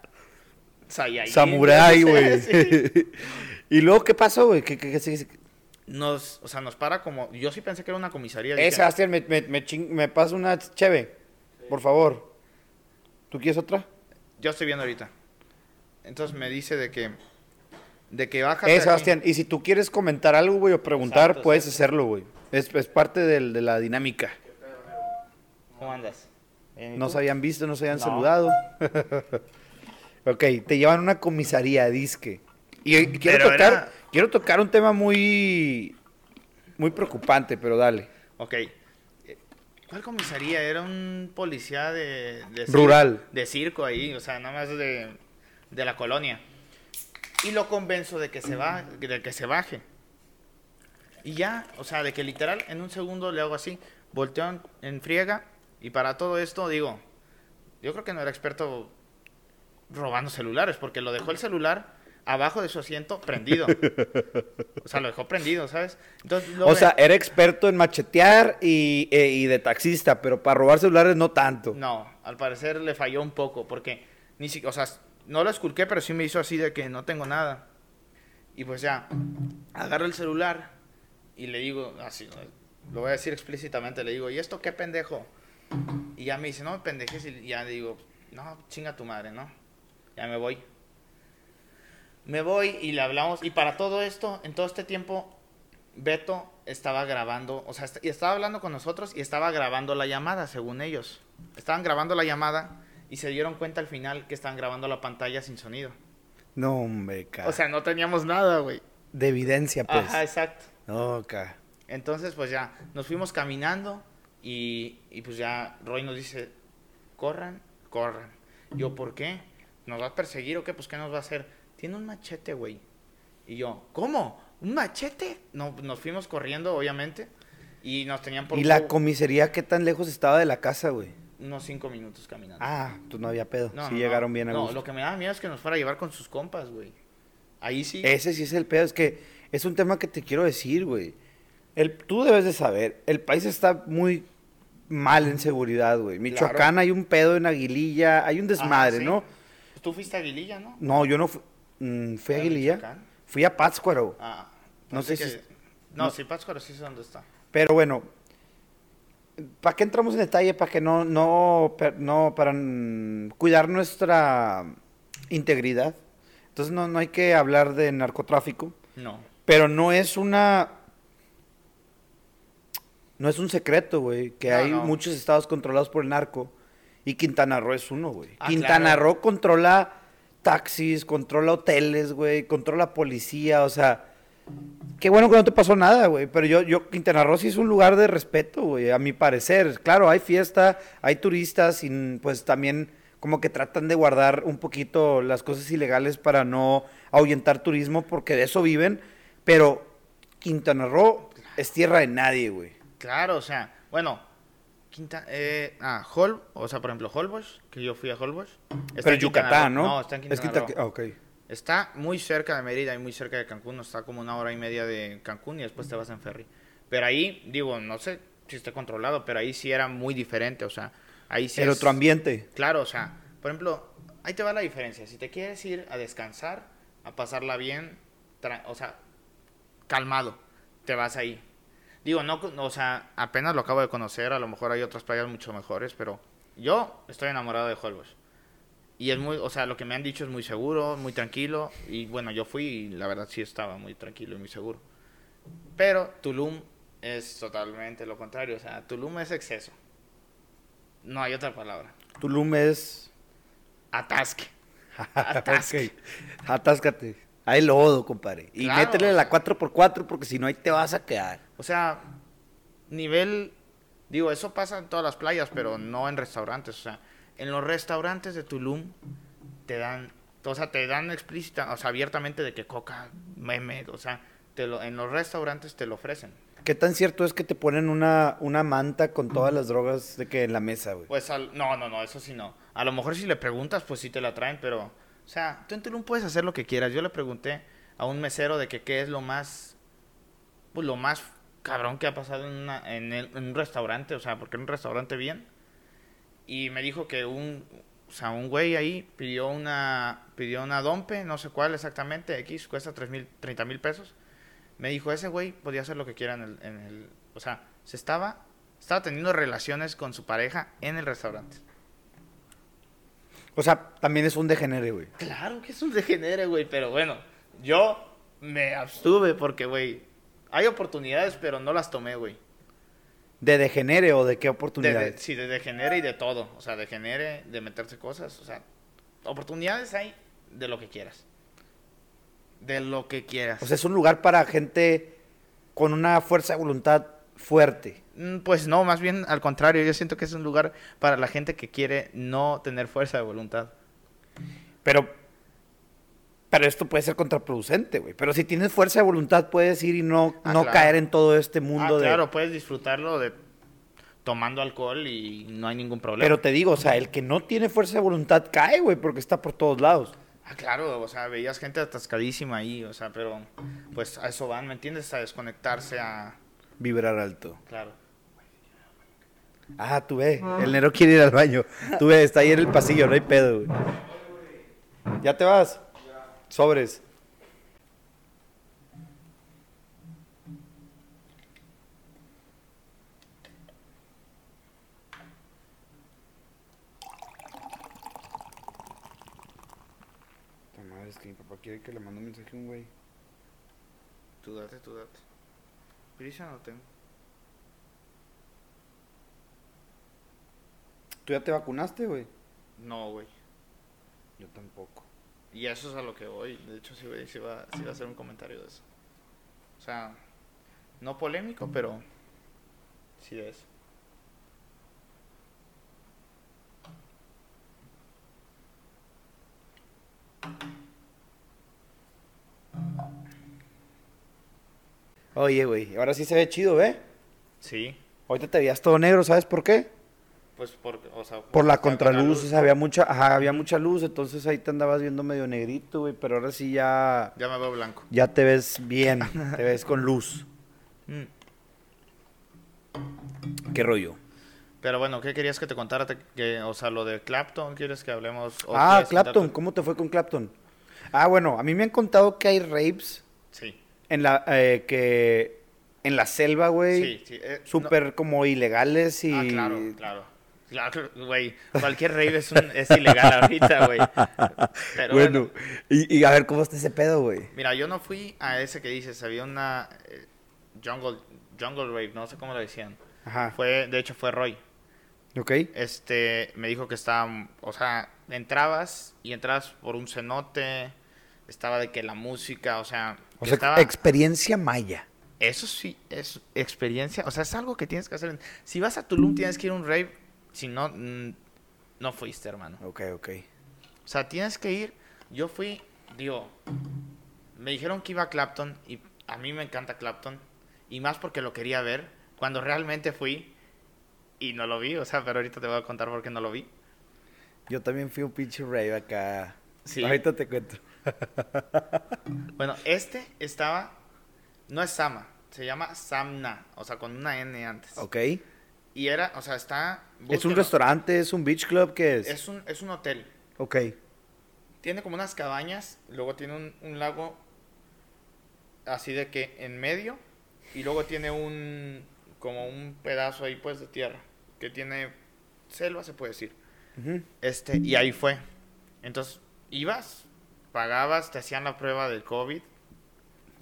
B: Saiyajin,
A: Samurai, güey.
B: sí.
A: ¿Y luego qué pasó, güey? ¿Qué, qué, qué,
B: Nos, o sea, nos para como. Yo sí pensé que era una comisaría.
A: Eh,
B: dije,
A: Sebastián, me, me, me, ching- me pasa una cheve, por favor. ¿Tú quieres otra?
B: Yo estoy viendo ahorita. Entonces me dice de que. De que baja.
A: Eh, Sebastián, y si tú quieres comentar algo, güey, o preguntar,
B: Exacto,
A: puedes hacerlo, güey. Es, es parte del- de la dinámica.
B: ¿Cómo andas? Bien, ¿y
A: No se habían visto, no se habían
B: No.
A: saludado. ok, te llevan a una comisaría, disque. Y eh, quiero tocar,
B: era-
A: quiero tocar un tema muy, muy preocupante, pero dale.
B: Ok. Eh, ¿Cuál comisaría? Era un policía de...
A: Rural.
B: De circo ahí, o sea, nada más de, de la colonia. Y lo convenzo de que se va, de que se baje. Y ya, o sea, de que literal en un segundo le hago así, volteo en, en friega y para todo esto digo, yo creo que no era experto robando celulares porque lo dejó el celular abajo de su asiento prendido. O sea, lo dejó prendido, ¿sabes? Entonces,
A: O sea, era experto en machetear y, eh, y de taxista, pero para robar celulares no tanto.
B: No, al parecer le falló un poco porque ni siquiera, o sea, no lo esculqué, pero sí me hizo así de que no tengo nada. Y pues ya, agarro el celular y le digo, así, lo voy a decir explícitamente, le digo, ¿y esto qué pendejo? Y ya me dice, no pendejes, y ya digo, no, chinga tu madre, ¿no? Ya me voy. Me voy y le hablamos, y para todo esto, en todo este tiempo, Beto estaba grabando, o sea, y estaba hablando con nosotros y estaba grabando la llamada, según ellos. Estaban grabando la llamada y se dieron cuenta al final que estaban grabando la pantalla sin sonido.
A: No, hombre, ca.
B: O sea, no teníamos nada, güey.
A: de evidencia, pues.
B: Ajá, exacto.
A: Ca.
B: Entonces, pues ya, nos fuimos caminando y, y pues ya Roy nos dice, corran, corran. Yo, ¿por qué? ¿Nos va a perseguir o qué? Pues, ¿qué nos va a hacer? Tiene un machete, güey. Y yo, ¿cómo? ¿Un machete? No, nos fuimos corriendo, obviamente, y nos tenían por
A: ¿Y la comisaría qué tan lejos estaba de la casa, güey?
B: unos cinco minutos caminando.
A: Ah, pues no había pedo.
B: No,
A: sí
B: no,
A: llegaron bien a
B: No,
A: gusto.
B: lo que me daba miedo es que nos fuera a llevar con sus compas, güey. Ahí sí.
A: Ese sí es el pedo, es que es un tema que te quiero decir, güey. El, tú debes de saber, el país está muy mal en seguridad, güey. Michoacán hay un pedo en Aguililla, hay un desmadre,
B: Ajá, sí.
A: ¿no?
B: Tú fuiste a Aguililla, ¿no?
A: No, yo no fui, mm, fui a
B: ¿A
A: Aguililla,
B: Michoacán?
A: fui a Pátzcuaro.
B: Ah,
A: No sé si-
B: No,
A: no.
B: sí, Pátzcuaro sí sé dónde está.
A: Pero bueno, ¿para qué entramos en detalle? Para que no, no, per- no, para mm, cuidar nuestra integridad. Entonces no, no hay que hablar de narcotráfico.
B: No.
A: Pero no es una. No es un secreto, güey, que
B: No,
A: hay
B: no.
A: muchos estados controlados por el narco y Quintana Roo es uno, güey.
B: Ah,
A: Quintana
B: claro.
A: Roo controla taxis, controla hoteles, güey, controla policía, o sea, qué bueno que no te pasó nada, güey, pero yo, yo, Quintana Roo sí es un lugar de respeto, güey, a mi parecer. Claro, hay fiesta, hay turistas y pues también como que tratan de guardar un poquito las cosas ilegales para no ahuyentar turismo porque de eso viven, pero Quintana Roo es tierra de nadie, güey.
B: Claro, o sea, bueno, Quinta, eh, ah, Hol, o sea, por ejemplo, Holbox, que yo fui a Holbox.
A: Pero
B: en
A: Yucatán. ¿no?
B: No, está en Quintana
A: Es
B: Roo.
A: ah.
B: Está muy cerca de Mérida y muy cerca de Cancún, está como una hora y media de Cancún y después te vas en ferry. Pero ahí, digo, no sé si está controlado, pero ahí sí era muy diferente, o sea, ahí sí
A: Era
B: es-
A: otro ambiente.
B: Claro, o sea, por ejemplo, ahí te va la diferencia. Si te quieres ir a descansar, a pasarla bien, o sea, calmado, te vas ahí. Digo, no, o sea, apenas lo acabo de conocer, a lo mejor hay otras playas mucho mejores, pero yo estoy enamorado de Holbox. Y es muy, o sea, lo que me han dicho es muy seguro, muy tranquilo. Y bueno, yo fui y la verdad sí estaba muy tranquilo y muy seguro. Pero Tulum es totalmente lo contrario. O sea, Tulum es exceso. No hay otra palabra.
A: Tulum es...
B: Atasque. Atasque.
A: Ok. Atáscate. Hay lodo, compadre. Y
B: Claro,
A: métele la
B: sea.
A: 4x4 porque si no ahí te vas a quedar.
B: O sea, nivel. Digo, eso pasa en todas las playas, pero no en restaurantes. O sea, en los restaurantes de Tulum te dan. O sea, te dan explícita, o sea, abiertamente de que coca, meme, o sea, te lo, en los restaurantes te lo ofrecen.
A: ¿Qué tan cierto es que te ponen una, una manta con todas las drogas de que en la mesa, güey?
B: Pues al- no, no, no, eso sí no. A lo mejor si le preguntas, pues sí te la traen, pero, o sea, tú en Tulum puedes hacer lo que quieras. Yo le pregunté a un mesero de que qué es lo más, pues lo más cabrón que ha pasado en, una- en, el- un restaurante, o sea, porque en un restaurante bien. Y me dijo que un, o sea, un güey ahí pidió una, pidió una dompe, no sé cuál exactamente, X, cuesta tres mil, 30 mil pesos. Me dijo, ese güey podía hacer lo que quiera en el, en el, o sea, se estaba, estaba teniendo relaciones con su pareja en el restaurante.
A: O sea, también es un degenere, güey.
B: Claro que es un degenere, güey, pero bueno, yo me abstuve porque, güey, hay oportunidades, pero no las tomé, güey.
A: ¿De degenere o de qué
B: De-
A: oportunidades?
B: de- sí, de degenere y de todo. O sea, degenere, de meterse cosas. O sea, oportunidades hay de lo que quieras. De lo que quieras.
A: O sea, es un lugar para gente con una fuerza de voluntad fuerte.
B: Mm, Pues no, más bien al contrario. Yo siento que es un lugar para la gente que quiere no tener fuerza de voluntad.
A: Pero, pero esto puede ser contraproducente, güey. Pero si tienes fuerza de voluntad, puedes ir y no,
B: Ah,
A: no
B: claro.
A: caer en todo este
B: Ah,
A: mundo de...
B: claro, puedes disfrutarlo de tomando alcohol y no hay ningún problema.
A: Pero te digo, o sea, el que no tiene fuerza de voluntad cae, güey, porque está por todos lados.
B: Ah, claro, o sea, veías gente atascadísima ahí, o sea, pero pues a eso van, ¿me entiendes? A desconectarse, a...
A: Vibrar alto.
B: Claro.
A: Ah, tú ve, el Nero quiere ir al baño. Tú ve, está ahí en el pasillo, no hay pedo, güey. ¿Ya te vas? Sobres. Madre, es que mi papá quiere que le mande un mensaje a un güey.
B: Tú date, tú date. Prisa no tengo.
A: ¿Tú ya te vacunaste, güey?
B: No, güey.
A: Yo tampoco.
B: Y eso es a lo que voy. De hecho, sí, güey, sí va, sí va a hacer un comentario de eso. O sea, no polémico, pero sí de eso.
A: Oye, güey, ahora sí se ve chido, ¿ve?
B: Sí,
A: Ahorita te veías todo negro, ¿sabes por qué?
B: pues por, o sea,
A: Por la contraluz, o sea, había mucha, ajá, había mucha luz, entonces ahí te andabas viendo medio negrito, güey, pero ahora sí ya,
B: Ya me veo blanco.
A: ya te ves bien, te ves con luz.
B: Mm.
A: ¿Qué rollo?
B: Pero bueno, ¿qué querías que te contara? Que, o sea, lo de Clapton, ¿quieres que hablemos?
A: Ah, Clapton,
B: contarte?
A: ¿cómo te fue con Clapton? Ah, bueno, a mí me han contado que hay rapes
B: Sí,
A: en la, eh, que, en la selva, güey,
B: sí, sí. eh, no-
A: súper como ilegales y...
B: Ah, claro, claro. Claro, güey. Cualquier rave es, un- es ilegal ahorita, güey. Pero bueno.
A: Bueno, y, y a ver, ¿cómo está ese pedo, güey?
B: Mira, yo no fui a ese que dices. Había una eh, jungle, jungle rave, no sé cómo lo decían.
A: Ajá,
B: Fue, de hecho, fue Roy.
A: ok.
B: Este, me dijo que estaba, o sea, entrabas y entrabas por un cenote. Estaba de que la música, o sea,
A: O sea,
B: estaba...
A: experiencia maya.
B: Eso sí es experiencia, o sea, es algo que tienes que hacer. Si vas a Tulum tienes que ir a un rave, si no, no fuiste, hermano.
A: Ok, ok.
B: O sea, tienes que ir. Yo fui, digo, me dijeron que iba a Clapton y a mí me encanta Clapton. Y más porque lo quería ver. Cuando realmente fui y no lo vi, o sea, pero ahorita te voy a contar por qué no lo vi.
A: Yo también fui un pinche rave acá.
B: Sí.
A: Ahorita te cuento.
B: Bueno, este estaba, no es Sama, se llama Samna, o sea, con una N antes.
A: Ok.
B: Y era, o sea, está...
A: ¿Es un restaurante? ¿Es un beach club? ¿Qué es?
B: Es un, es un hotel.
A: Ok.
B: Tiene como unas cabañas, luego tiene un, un lago así de que en medio y luego tiene un como un pedazo ahí pues de tierra que tiene selva se puede decir. Este y ahí fue. Entonces ibas, pagabas, te hacían la prueba del COVID.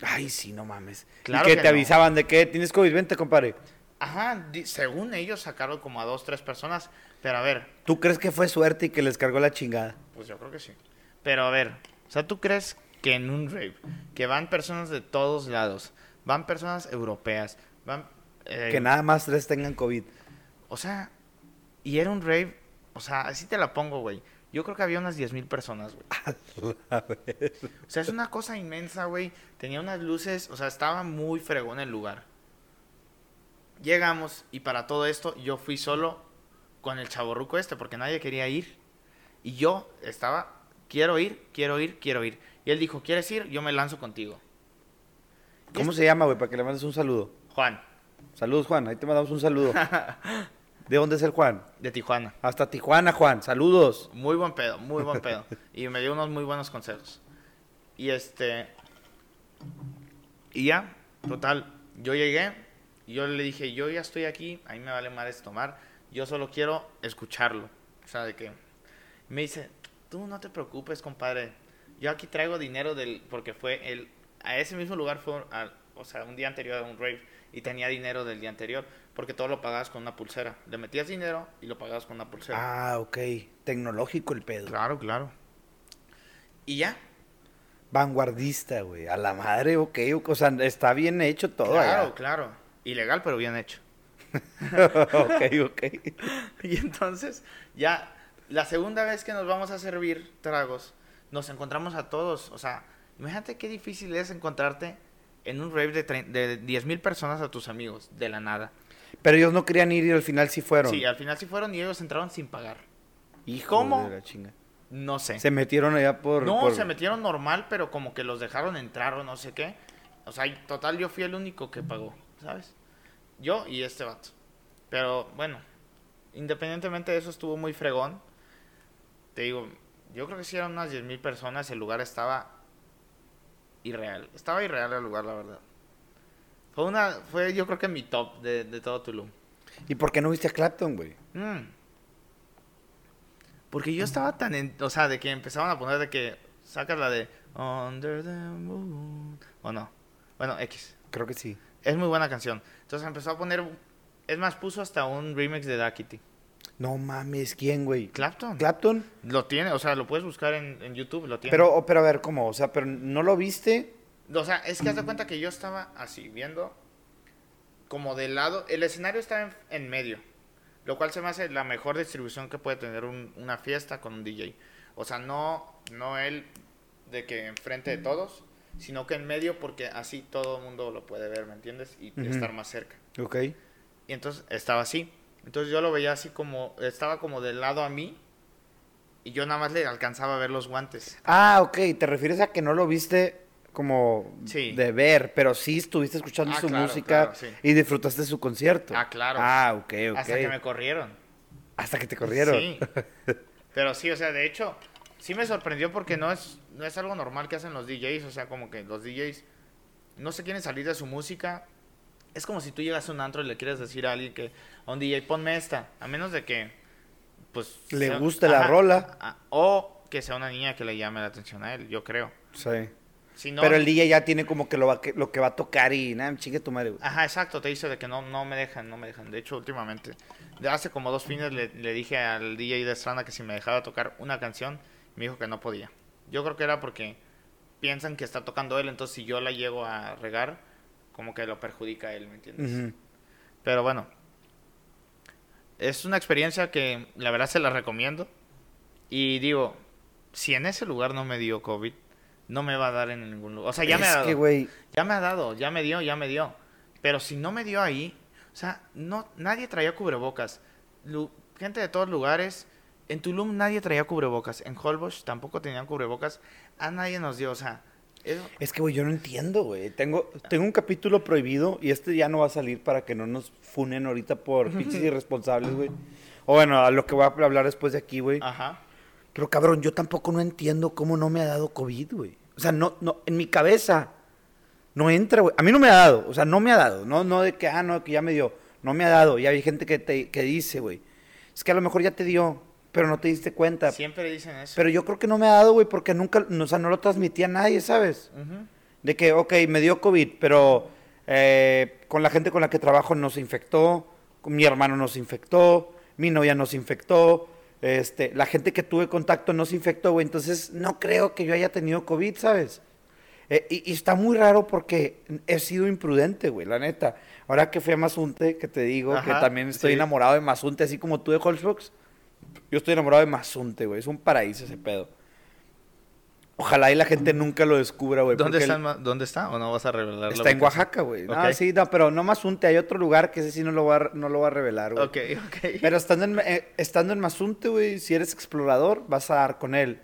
A: Ay, sí, no mames.
B: Claro
A: y que,
B: que
A: te
B: no.
A: avisaban de que tienes COVID, vente, compadre.
B: Ajá, según ellos sacaron como a dos, tres personas, pero a ver,
A: ¿Tú crees que fue suerte y que les cargó la chingada?
B: Pues yo creo que sí. Pero a ver, o sea, ¿tú crees que en un rave, que van personas de todos lados, van personas europeas, van... eh,
A: Que nada más tres tengan COVID.
B: O sea, y era un rave, o sea, así te la pongo, güey. Yo creo que había unas 10.000 personas, güey. O sea, es una cosa inmensa, güey. Tenía unas luces, o sea, estaba muy fregón el lugar. Llegamos y para todo esto yo fui solo con el chaborruco este porque nadie quería ir. Y yo estaba, quiero ir, quiero ir, quiero ir. Y él dijo, ¿quieres ir? Yo me lanzo contigo.
A: ¿Cómo se llama, güey? Para que le mandes un saludo.
B: Juan,
A: Saludos, Juan. Ahí te mandamos un saludo. ¿De dónde es el Juan?
B: de Tijuana.
A: Hasta Tijuana, Juan. Saludos.
B: Muy buen pedo, muy buen pedo. Y me dio unos muy buenos consejos. Y este. Y ya, total. Yo llegué y yo le dije, yo ya estoy aquí, a mí me vale madres tomar. Yo solo quiero escucharlo. O sea, de que. Me dice, tú no te preocupes, compadre. Yo aquí traigo dinero del, porque fue el, a ese mismo lugar fue, al- o sea, un día anterior a un rave y tenía dinero del día anterior, porque todo lo pagabas con una pulsera. Le metías dinero y lo pagabas con una pulsera.
A: Ah, ok. Tecnológico el pedo.
B: Claro, claro. Y ya.
A: Vanguardista, güey. A la madre, ok. O sea, está bien hecho todo
B: claro,
A: allá.
B: claro. Ilegal, pero bien hecho.
A: ok, ok.
B: Y entonces, ya, la segunda vez que nos vamos a servir tragos, nos encontramos a todos. O sea, imagínate qué difícil es encontrarte en un rave de, de 10 mil personas a tus amigos, de la nada.
A: Pero ellos no querían ir y al final sí fueron.
B: Sí, al final sí fueron y ellos entraron sin pagar.
A: Hijo
B: ¿Cómo?
A: de la chinga.
B: No sé.
A: Se metieron allá por...
B: no,
A: por-
B: se metieron normal, pero como que los dejaron entrar o no sé qué. O sea, y total, yo fui el único que pagó, ¿sabes? Yo y este vato. Pero bueno, independientemente de eso, estuvo muy fregón. Te digo, yo creo que si eran unas 10 mil personas, el lugar estaba irreal. Estaba irreal el lugar, la verdad. Fue una, fue yo creo que mi top de, de todo Tulum.
A: ¿Y por qué no viste a Clapton, güey?
B: Mm. Porque yo estaba tan en, o sea, de que empezaban a poner de que sacas la de Under the Moon o no. Bueno, X.
A: Creo que sí.
B: Es muy buena canción. Entonces empezó a poner es más puso hasta un remix de Duckity.
A: No mames, ¿quién, güey?
B: Clapton.
A: Clapton.
B: lo tiene, o sea, lo puedes buscar en, en YouTube, lo tiene.
A: Pero, pero a ver, ¿cómo? O sea, pero ¿no lo viste?
B: O sea, es que haz de cuenta que yo estaba así, viendo como de lado. El escenario está en, en medio, lo cual se me hace la mejor distribución que puede tener un- una fiesta con un DJ. O sea, no, no él de que enfrente de todos, sino que en medio porque así todo el mundo lo puede ver, ¿me entiendes? Y estar más cerca.
A: Ok.
B: Y entonces estaba así. Entonces yo lo veía así como, estaba como del lado a mí. Y yo nada más le alcanzaba a ver los guantes.
A: Ah, ok. ¿Te refieres a que no lo viste como
B: Sí.
A: de ver, pero sí estuviste escuchando
B: Ah,
A: su
B: claro,
A: música
B: claro, sí.
A: y disfrutaste su concierto?
B: Ah, claro.
A: Ah, ok, ok.
B: Hasta que me corrieron.
A: Hasta que te corrieron.
B: Sí. Pero sí, o sea, de hecho, sí me sorprendió porque no es, no es algo normal que hacen los DJs. O sea, como que los DJs no se quieren salir de su música. Es como si tú llegas a un antro y le quieres decir a alguien que, a un DJ, ponme esta. A menos de que, pues...
A: Le
B: sea-
A: guste la rola.
B: a- o que sea una niña que le llame la atención a él, yo creo.
A: Sí.
B: Si no,
A: Pero el DJ ya tiene como que lo, va, que- lo que va a tocar y nada, chingue tu madre, güey.
B: Ajá, exacto, te dice de que no, no me dejan, no me dejan. De hecho, últimamente, de hace como dos fines le, le dije al DJ de Estrada que si me dejaba tocar una canción, me dijo que no podía. Yo creo que era porque piensan que está tocando él, entonces si yo la llego a regar, como que lo perjudica a él, ¿me entiendes? Pero bueno, es una experiencia que la verdad se la recomiendo. Y digo, si en ese lugar no me dio COVID, no me va a dar en ningún lugar. O sea, ya me ha dado.
A: que,
B: Ya me ha dado, ya me dio, ya me dio. Pero si no me dio ahí, o sea, no, nadie traía cubrebocas. Lu- gente de todos lugares. En Tulum nadie traía cubrebocas. En Holbox tampoco tenían cubrebocas. A nadie nos dio, o sea. eso-
A: es que, güey, yo no entiendo, güey. Tengo, tengo un capítulo prohibido y este ya no va a salir para que no nos funen ahorita por pinches irresponsables, güey. O bueno, a lo que voy a hablar después de aquí, güey.
B: Ajá.
A: Pero cabrón, yo tampoco no entiendo cómo no me ha dado COVID, güey. O sea, no, no, en mi cabeza no entra, güey. A mí no me ha dado, o sea, no me ha dado. No, no de que, ah, no, que ya me dio. No me ha dado. Y hay gente que, te, que dice, güey, es que a lo mejor ya te dio, pero no te diste cuenta.
B: Siempre dicen eso.
A: Pero yo creo que no me ha dado, güey, porque nunca, no, o sea, no lo transmitía a nadie, ¿sabes? De que, ok, me dio COVID, pero eh, con la gente con la que trabajo no se infectó, con mi hermano no se infectó, mi novia no se infectó, este, la gente que tuve contacto no se infectó, güey. Entonces, no creo que yo haya tenido COVID, ¿sabes? Eh, y, y está muy raro porque he sido imprudente, güey, la neta. Ahora que fui a Mazunte, que te digo que también estoy
B: sí.
A: enamorado de Mazunte, así como tú de Holzbox. Yo estoy enamorado de Mazunte, güey. Es un paraíso ese pedo. Ojalá y la gente nunca lo descubra, güey.
B: ¿Dónde, está. ¿O no vas a revelar
A: Está en Oaxaca, güey. No,
B: Ok.
A: sí, no, pero no Mazunte. Hay otro lugar que ese sí no lo va a, no lo va a revelar, güey.
B: Ok, ok.
A: Pero estando en, eh, estando en Mazunte, güey, si eres explorador, vas a dar con él.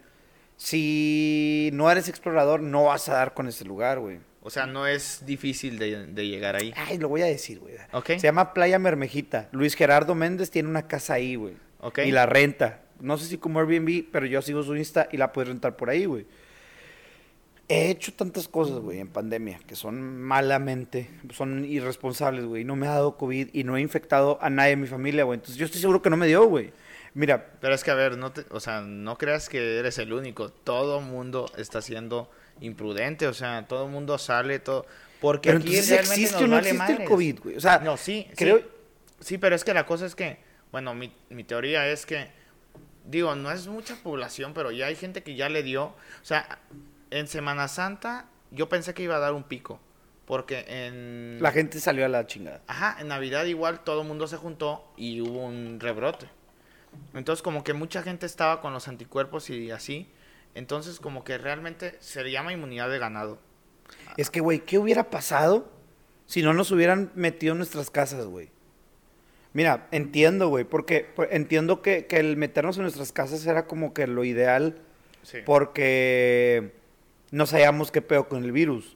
A: Si no eres explorador, no vas a dar con ese lugar, güey.
B: O sea, no es difícil de, de llegar ahí.
A: Ay, lo voy a decir, güey.
B: Ok.
A: Se llama Playa Mermejita. Luis Gerardo Méndez tiene una casa ahí, güey.
B: Ok.
A: Y la renta. No sé si como Airbnb, pero yo sigo su Insta y la puedes rentar por ahí, güey. He hecho tantas cosas, güey, en pandemia, que son malamente, son irresponsables, güey. No me ha dado COVID y no he infectado a nadie de mi familia, güey. Entonces yo estoy seguro que no me dio, güey. Mira,
B: Pero es que, a ver, no te, o sea, no creas que eres el único. Todo mundo está siendo imprudente, o sea, todo mundo sale, todo... Porque
A: pero
B: aquí
A: entonces existe o no
B: vale
A: existe el. COVID, güey. O sea,
B: No, sí,
A: creo...
B: sí. Sí, pero es que la cosa es que, bueno, mi, mi teoría es que, digo, no es mucha población, pero ya hay gente que ya le dio. O sea, en Semana Santa yo pensé que iba a dar un pico, porque en...
A: La gente salió a la chingada.
B: Ajá, en Navidad igual todo el mundo se juntó y hubo un rebrote. Entonces como que mucha gente estaba con los anticuerpos y así. Entonces como que realmente se llama inmunidad de ganado.
A: Es que, güey, ¿qué hubiera pasado si no nos hubieran metido en nuestras casas, güey? Mira, entiendo, güey, porque entiendo que, que el meternos en nuestras casas era como que lo ideal
B: Sí.
A: porque no sabíamos qué pedo con el virus.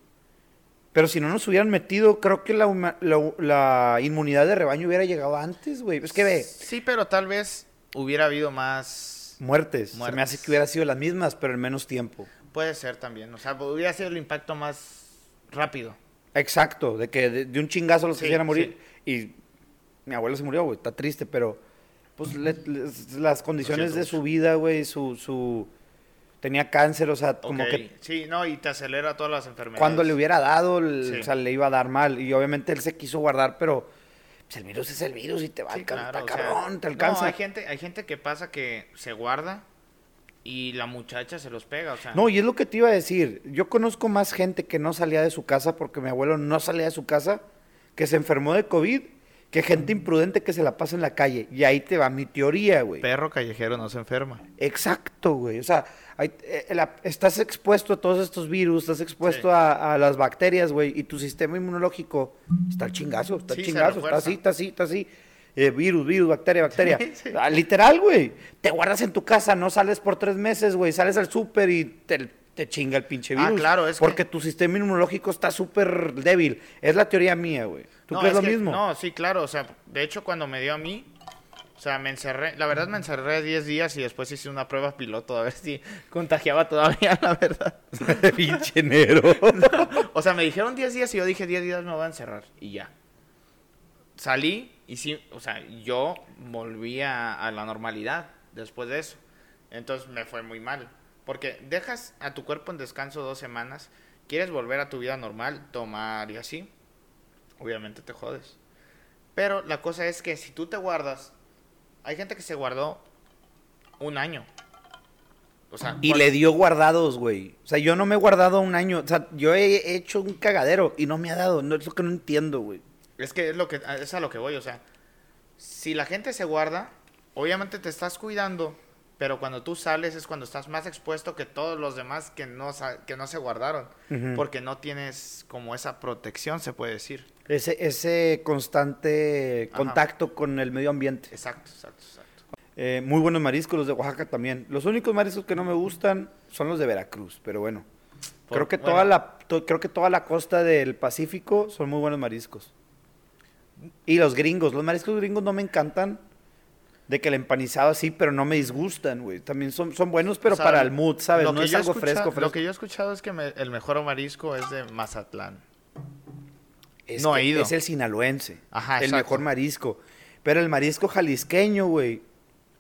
A: Pero si no nos hubieran metido, creo que la, huma- la- la inmunidad de rebaño hubiera llegado antes, güey. Es que ve,
B: Sí, pero tal vez hubiera habido más...
A: muertes. Se me hace que hubiera sido las mismas, pero en menos tiempo.
B: Puede ser también. O sea, hubiera sido el impacto más rápido.
A: Exacto, de que de, de un chingazo los
B: Sí,
A: quisiera morir. Y mi abuelo se murió, güey, está triste, pero pues le- le- las condiciones de su vida, güey, su, su... Tenía cáncer, o sea, como que
B: Sí, no, y te acelera todas las enfermedades.
A: cuando le hubiera dado,
B: Sí.
A: o sea, le iba a dar mal. Y obviamente él se quiso guardar, pero pues, el virus es el virus y te va a
B: Sí,
A: alcanzar,
B: claro, o sea,
A: cabrón, te
B: no,
A: alcanza.
B: hay gente, hay gente que pasa que se guarda y la muchacha se los pega, o sea.
A: No, y es lo que te iba a decir. Yo conozco más gente que no salía de su casa porque mi abuelo no salía de su casa, que se enfermó de COVID, que gente imprudente que se la pasa en la calle. Y ahí te va mi teoría, güey.
B: perro callejero no se enferma.
A: Exacto, güey. O sea, hay- eh, la- estás expuesto a todos estos virus, estás expuesto
B: Sí.
A: a, a las bacterias, güey, y tu sistema inmunológico está al chingazo, está
B: Sí,
A: chingazo, está así, está así, está así. Eh, virus, virus, bacteria, bacteria.
B: Sí, sí.
A: Ah, literal, güey. Te guardas en tu casa, no sales por tres meses, güey. Sales al súper y te, te chinga el pinche
B: Ah,
A: virus.
B: claro, es que-
A: Porque tu sistema inmunológico está súper débil. Es la teoría mía, güey. ¿Tú
B: No,
A: crees
B: es
A: lo
B: que-
A: mismo?
B: No, sí, claro, o sea, de hecho cuando me dio a mí, o sea, me encerré, la verdad me encerré 10 días y después hice una prueba piloto a ver si contagiaba todavía, la verdad.
A: pinche enero.
B: O sea, me dijeron 10 días y yo dije 10 días me voy a encerrar y ya. Salí y sí, o sea, yo volví a, a la normalidad después de eso. Entonces me fue muy mal. Porque dejas a tu cuerpo en descanso dos semanas, quieres volver a tu vida normal, tomar y así, obviamente te jodes. Pero la cosa es que si tú te guardas, hay gente que se guardó un año. O sea,
A: Y le dio guardados, güey. O sea, yo no me he guardado un año. O sea, yo he hecho un cagadero y no me ha dado. No es lo que no entiendo, güey.
B: Es que es lo que es a lo que voy, o sea, si la gente se guarda, obviamente te estás cuidando, pero cuando tú sales es cuando estás más expuesto que todos los demás que no que no se guardaron, porque no tienes como esa protección, se puede decir.
A: Ese, ese constante
B: Ajá.
A: contacto con el medio ambiente.
B: Exacto, exacto, exacto.
A: Eh, muy buenos mariscos, los de Oaxaca también. Los únicos mariscos que no me gustan son los de Veracruz, pero bueno.
B: Por-
A: creo que
B: bueno.
A: toda la to- creo que toda la costa del Pacífico son muy buenos mariscos. Y los gringos, los mariscos gringos no me encantan. De que el empanizado así, pero no me disgustan, güey. También son, son buenos, pero
B: O sea,
A: para el mood, ¿sabes? No es algo fresco, fresco.
B: Lo que yo he escuchado es que me- el mejor marisco es de Mazatlán.
A: Es
B: No he ido.
A: Es el sinaloense.
B: Ajá,
A: El
B: exacto.
A: mejor marisco. Pero el marisco jalisqueño, güey,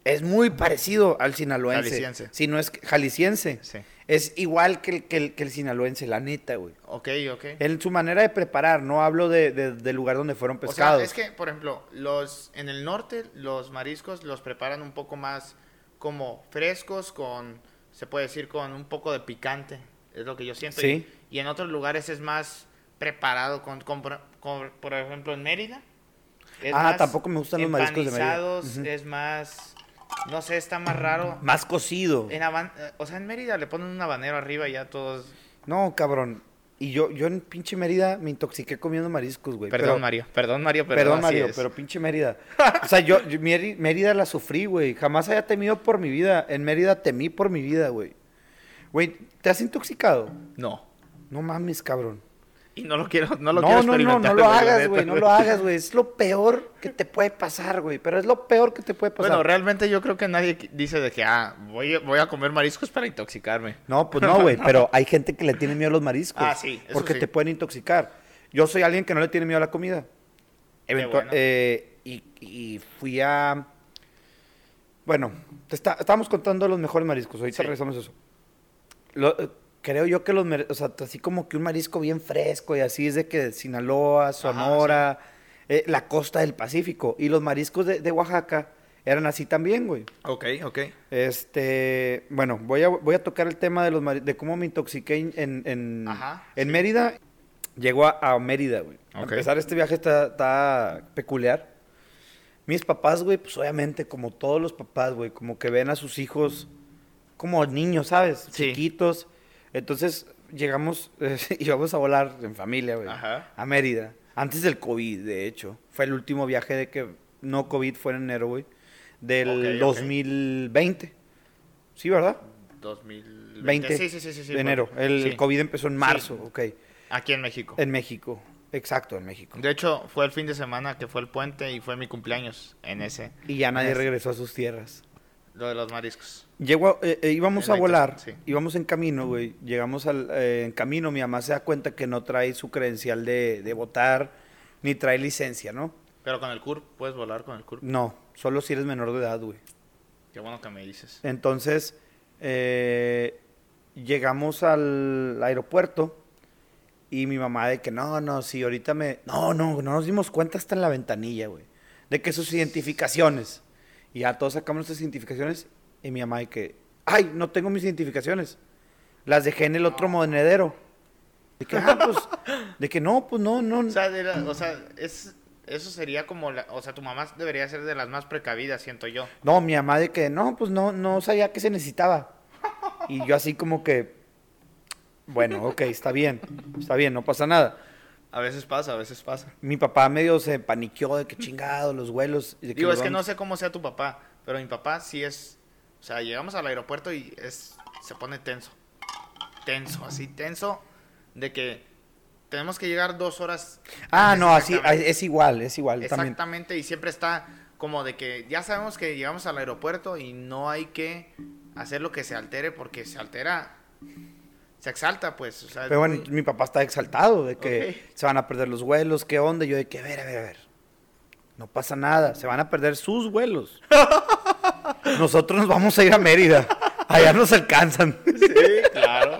A: es muy parecido al sinaloense.
B: Jalisciense.
A: Si no es jalisciense.
B: Sí.
A: Es igual que el, que el, que el sinaloense, la neta, güey.
B: Ok, ok.
A: En su manera de preparar, no hablo de, de- del lugar donde fueron
B: O sea,
A: pescados.
B: es que, por ejemplo, los en el norte los mariscos los preparan un poco más como frescos con, se puede decir, con un poco de picante. Es lo que yo siento.
A: Sí.
B: Y, y en otros lugares es más preparado con, con- con- por ejemplo, en Mérida. es
A: Ah,
B: más
A: tampoco me gustan los mariscos de Mérida.
B: empanizados,
A: Ujú.
B: Es más, no sé, está más raro.
A: Más cocido.
B: En haban- o sea, en Mérida le ponen un habanero arriba y ya todos...
A: No, cabrón. Y yo, yo en pinche Mérida me intoxiqué comiendo mariscos, güey.
B: Perdón,
A: pero-
B: Mario. Perdón, Mario, pero
A: Perdón,
B: así
A: Mario,
B: es.
A: pero pinche Mérida. O sea, yo, yo Mérida la sufrí, güey. Jamás había temido por mi vida. En Mérida temí por mi vida, güey. Güey, ¿te has intoxicado?
B: No.
A: No mames, cabrón.
B: Y no lo quiero, no lo
A: No,
B: quiero
A: no, no,
B: experimentar.
A: no lo hagas, güey. No lo hagas, güey. Es lo peor que te puede pasar, güey. Pero es lo peor que te puede pasar.
B: Bueno, realmente yo creo que nadie dice de que, ah, voy, a- voy a comer mariscos para intoxicarme.
A: No, pues no, güey. Pero hay gente que le tiene miedo a los mariscos.
B: Ah, sí, eso
A: Porque
B: sí.
A: te pueden intoxicar. Yo soy alguien que no le tiene miedo a la comida.
B: Bueno.
A: eh, y, y fui a. Bueno, te está- estábamos contando los mejores mariscos. Ahorita
B: Sí.
A: regresamos a eso. Lo- eh, creo yo que los, o sea, así como que un marisco bien fresco y así es de que Sinaloa, Sonora, eh, la costa del Pacífico. Y los mariscos de, de Oaxaca eran así también, güey.
B: Ok, ok.
A: Este, bueno, voy a, voy a tocar el tema de los de cómo me intoxiqué en, en, en-
B: Ajá,
A: en
B: sí.
A: Mérida. Llegó a, a Mérida, güey. A
B: Ok.
A: empezar este viaje está, está peculiar. Mis papás, güey, pues obviamente, como todos los papás, güey, como que ven a sus hijos como niños, ¿sabes?
B: Sí.
A: Chiquitos. Entonces, llegamos, íbamos a volar en familia, güey. A Mérida. Antes del COVID, de hecho. Fue el último viaje de que no COVID fue en enero, güey. Del
B: Ok, ok.
A: 2020. Sí, ¿verdad?
B: 2020.
A: 20
B: Sí, sí, sí, sí. sí,
A: de enero. El
B: Sí.
A: COVID empezó en marzo, ok.
B: Aquí en México.
A: En México. Exacto, en México.
B: De hecho, fue el fin de semana que fue el puente y fue mi cumpleaños en ese.
A: Y ya nadie
B: Es-
A: regresó a sus tierras.
B: Lo de los mariscos.
A: Llegó, eh, eh, íbamos
B: En
A: a
B: la
A: volar,
B: sí.
A: íbamos en camino, güey. Llegamos al, eh, en camino, mi mamá se da cuenta que no trae su credencial de, de votar, ni trae licencia, ¿no?
B: Pero con el CURP, puedes volar con el CURP.
A: No, solo si eres menor de edad, güey.
B: Qué bueno que me dices.
A: Entonces, llegamos al aeropuerto y mi mamá de que no, no, sí, ahorita me... No, no, no nos dimos cuenta hasta en la ventanilla, güey. De que sus identificaciones. Y ya todos sacamos nuestras identificaciones y mi mamá que, ay, no tengo mis identificaciones. Las dejé en el otro monedero. De que, ah, pues, de que no, pues no, no.
B: O sea, de la- o sea, es, eso sería como, la, o sea, tu mamá debería ser de las más precavidas, siento yo.
A: No, mi mamá de que no, pues no, no sabía que se necesitaba. Y yo así como que, bueno, ok, está bien, está bien, no pasa nada.
B: A veces pasa, a veces pasa.
A: Mi papá medio se paniqueó de que chingado, los vuelos. y de
B: Digo, es que no sé cómo sea tu papá, pero mi papá sí es, o sea, llegamos al aeropuerto y es, se pone tenso. Tenso, así tenso, de que tenemos que llegar dos horas.
A: Ah, no, así,
B: exactamente.
A: es igual, es igual también.
B: Exactamente, y siempre está como de que ya sabemos que llegamos al aeropuerto y no hay que hacer lo que se altere porque se altera, se exalta, pues. O sea,
A: Pero bueno, mi papá está exaltado de que se van a perder los vuelos, qué onda. Yo de que, a ver, a ver, a ver. No pasa nada, se van a perder sus vuelos. Nosotros nos vamos a ir a Mérida. Allá nos alcanzan.
B: Sí, claro.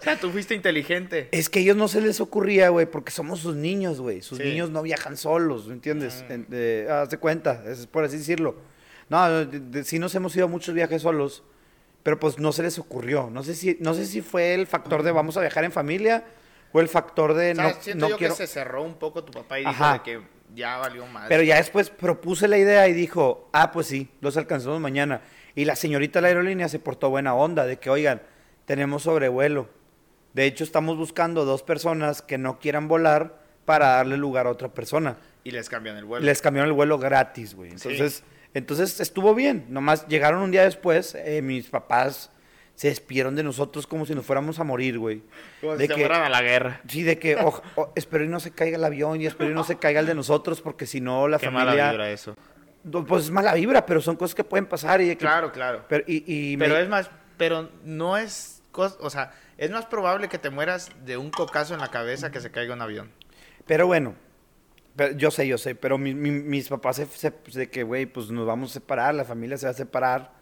B: O sea, tú fuiste inteligente.
A: Es que a ellos no se les ocurría, güey, porque somos sus niños, güey. Sus
B: Sí.
A: niños no viajan solos, ¿me entiendes?
B: Mm.
A: En- de- haz de cuenta, es por así decirlo. No, de- de- sí nos hemos ido a muchos viajes solos, pero pues no se les ocurrió. No sé si, no sé si fue el factor de vamos a viajar en familia o el factor de
B: O sea,
A: no,
B: siento
A: no
B: yo
A: quiero.
B: que se cerró un poco tu papá y dijo
A: Ajá.
B: de que ya valió más.
A: Pero ya después propuse la idea y dijo, ah, pues sí, los alcanzamos mañana. Y la señorita de la aerolínea se portó buena onda de que, oigan, tenemos sobrevuelo. De hecho, estamos buscando dos personas que no quieran volar para darle lugar a otra persona.
B: Y les cambian el vuelo.
A: Les cambiaron el vuelo gratis, güey.
B: Sí.
A: Entonces, entonces estuvo bien. Nomás llegaron un día después, eh, mis papás se despidieron de nosotros como si nos fuéramos a morir, güey.
B: Como
A: de
B: si se
A: que-
B: fueran a la guerra.
A: Sí, de que oj- o- espero y no se caiga el avión y espero y no se caiga el de nosotros porque si no la
B: Qué
A: familia...
B: mala vibra eso.
A: Pues es mala vibra, pero son cosas que pueden pasar y de que-
B: Claro, claro.
A: Pero, y, y
B: Pero
A: me-
B: es más, pero no es, o sea, es más probable que te mueras de un cocazo en la cabeza que se caiga un avión.
A: pero bueno, pero yo sé, yo sé, pero mi- mi- mis papás se, se- de que, güey, pues nos vamos a separar, la familia se va a separar.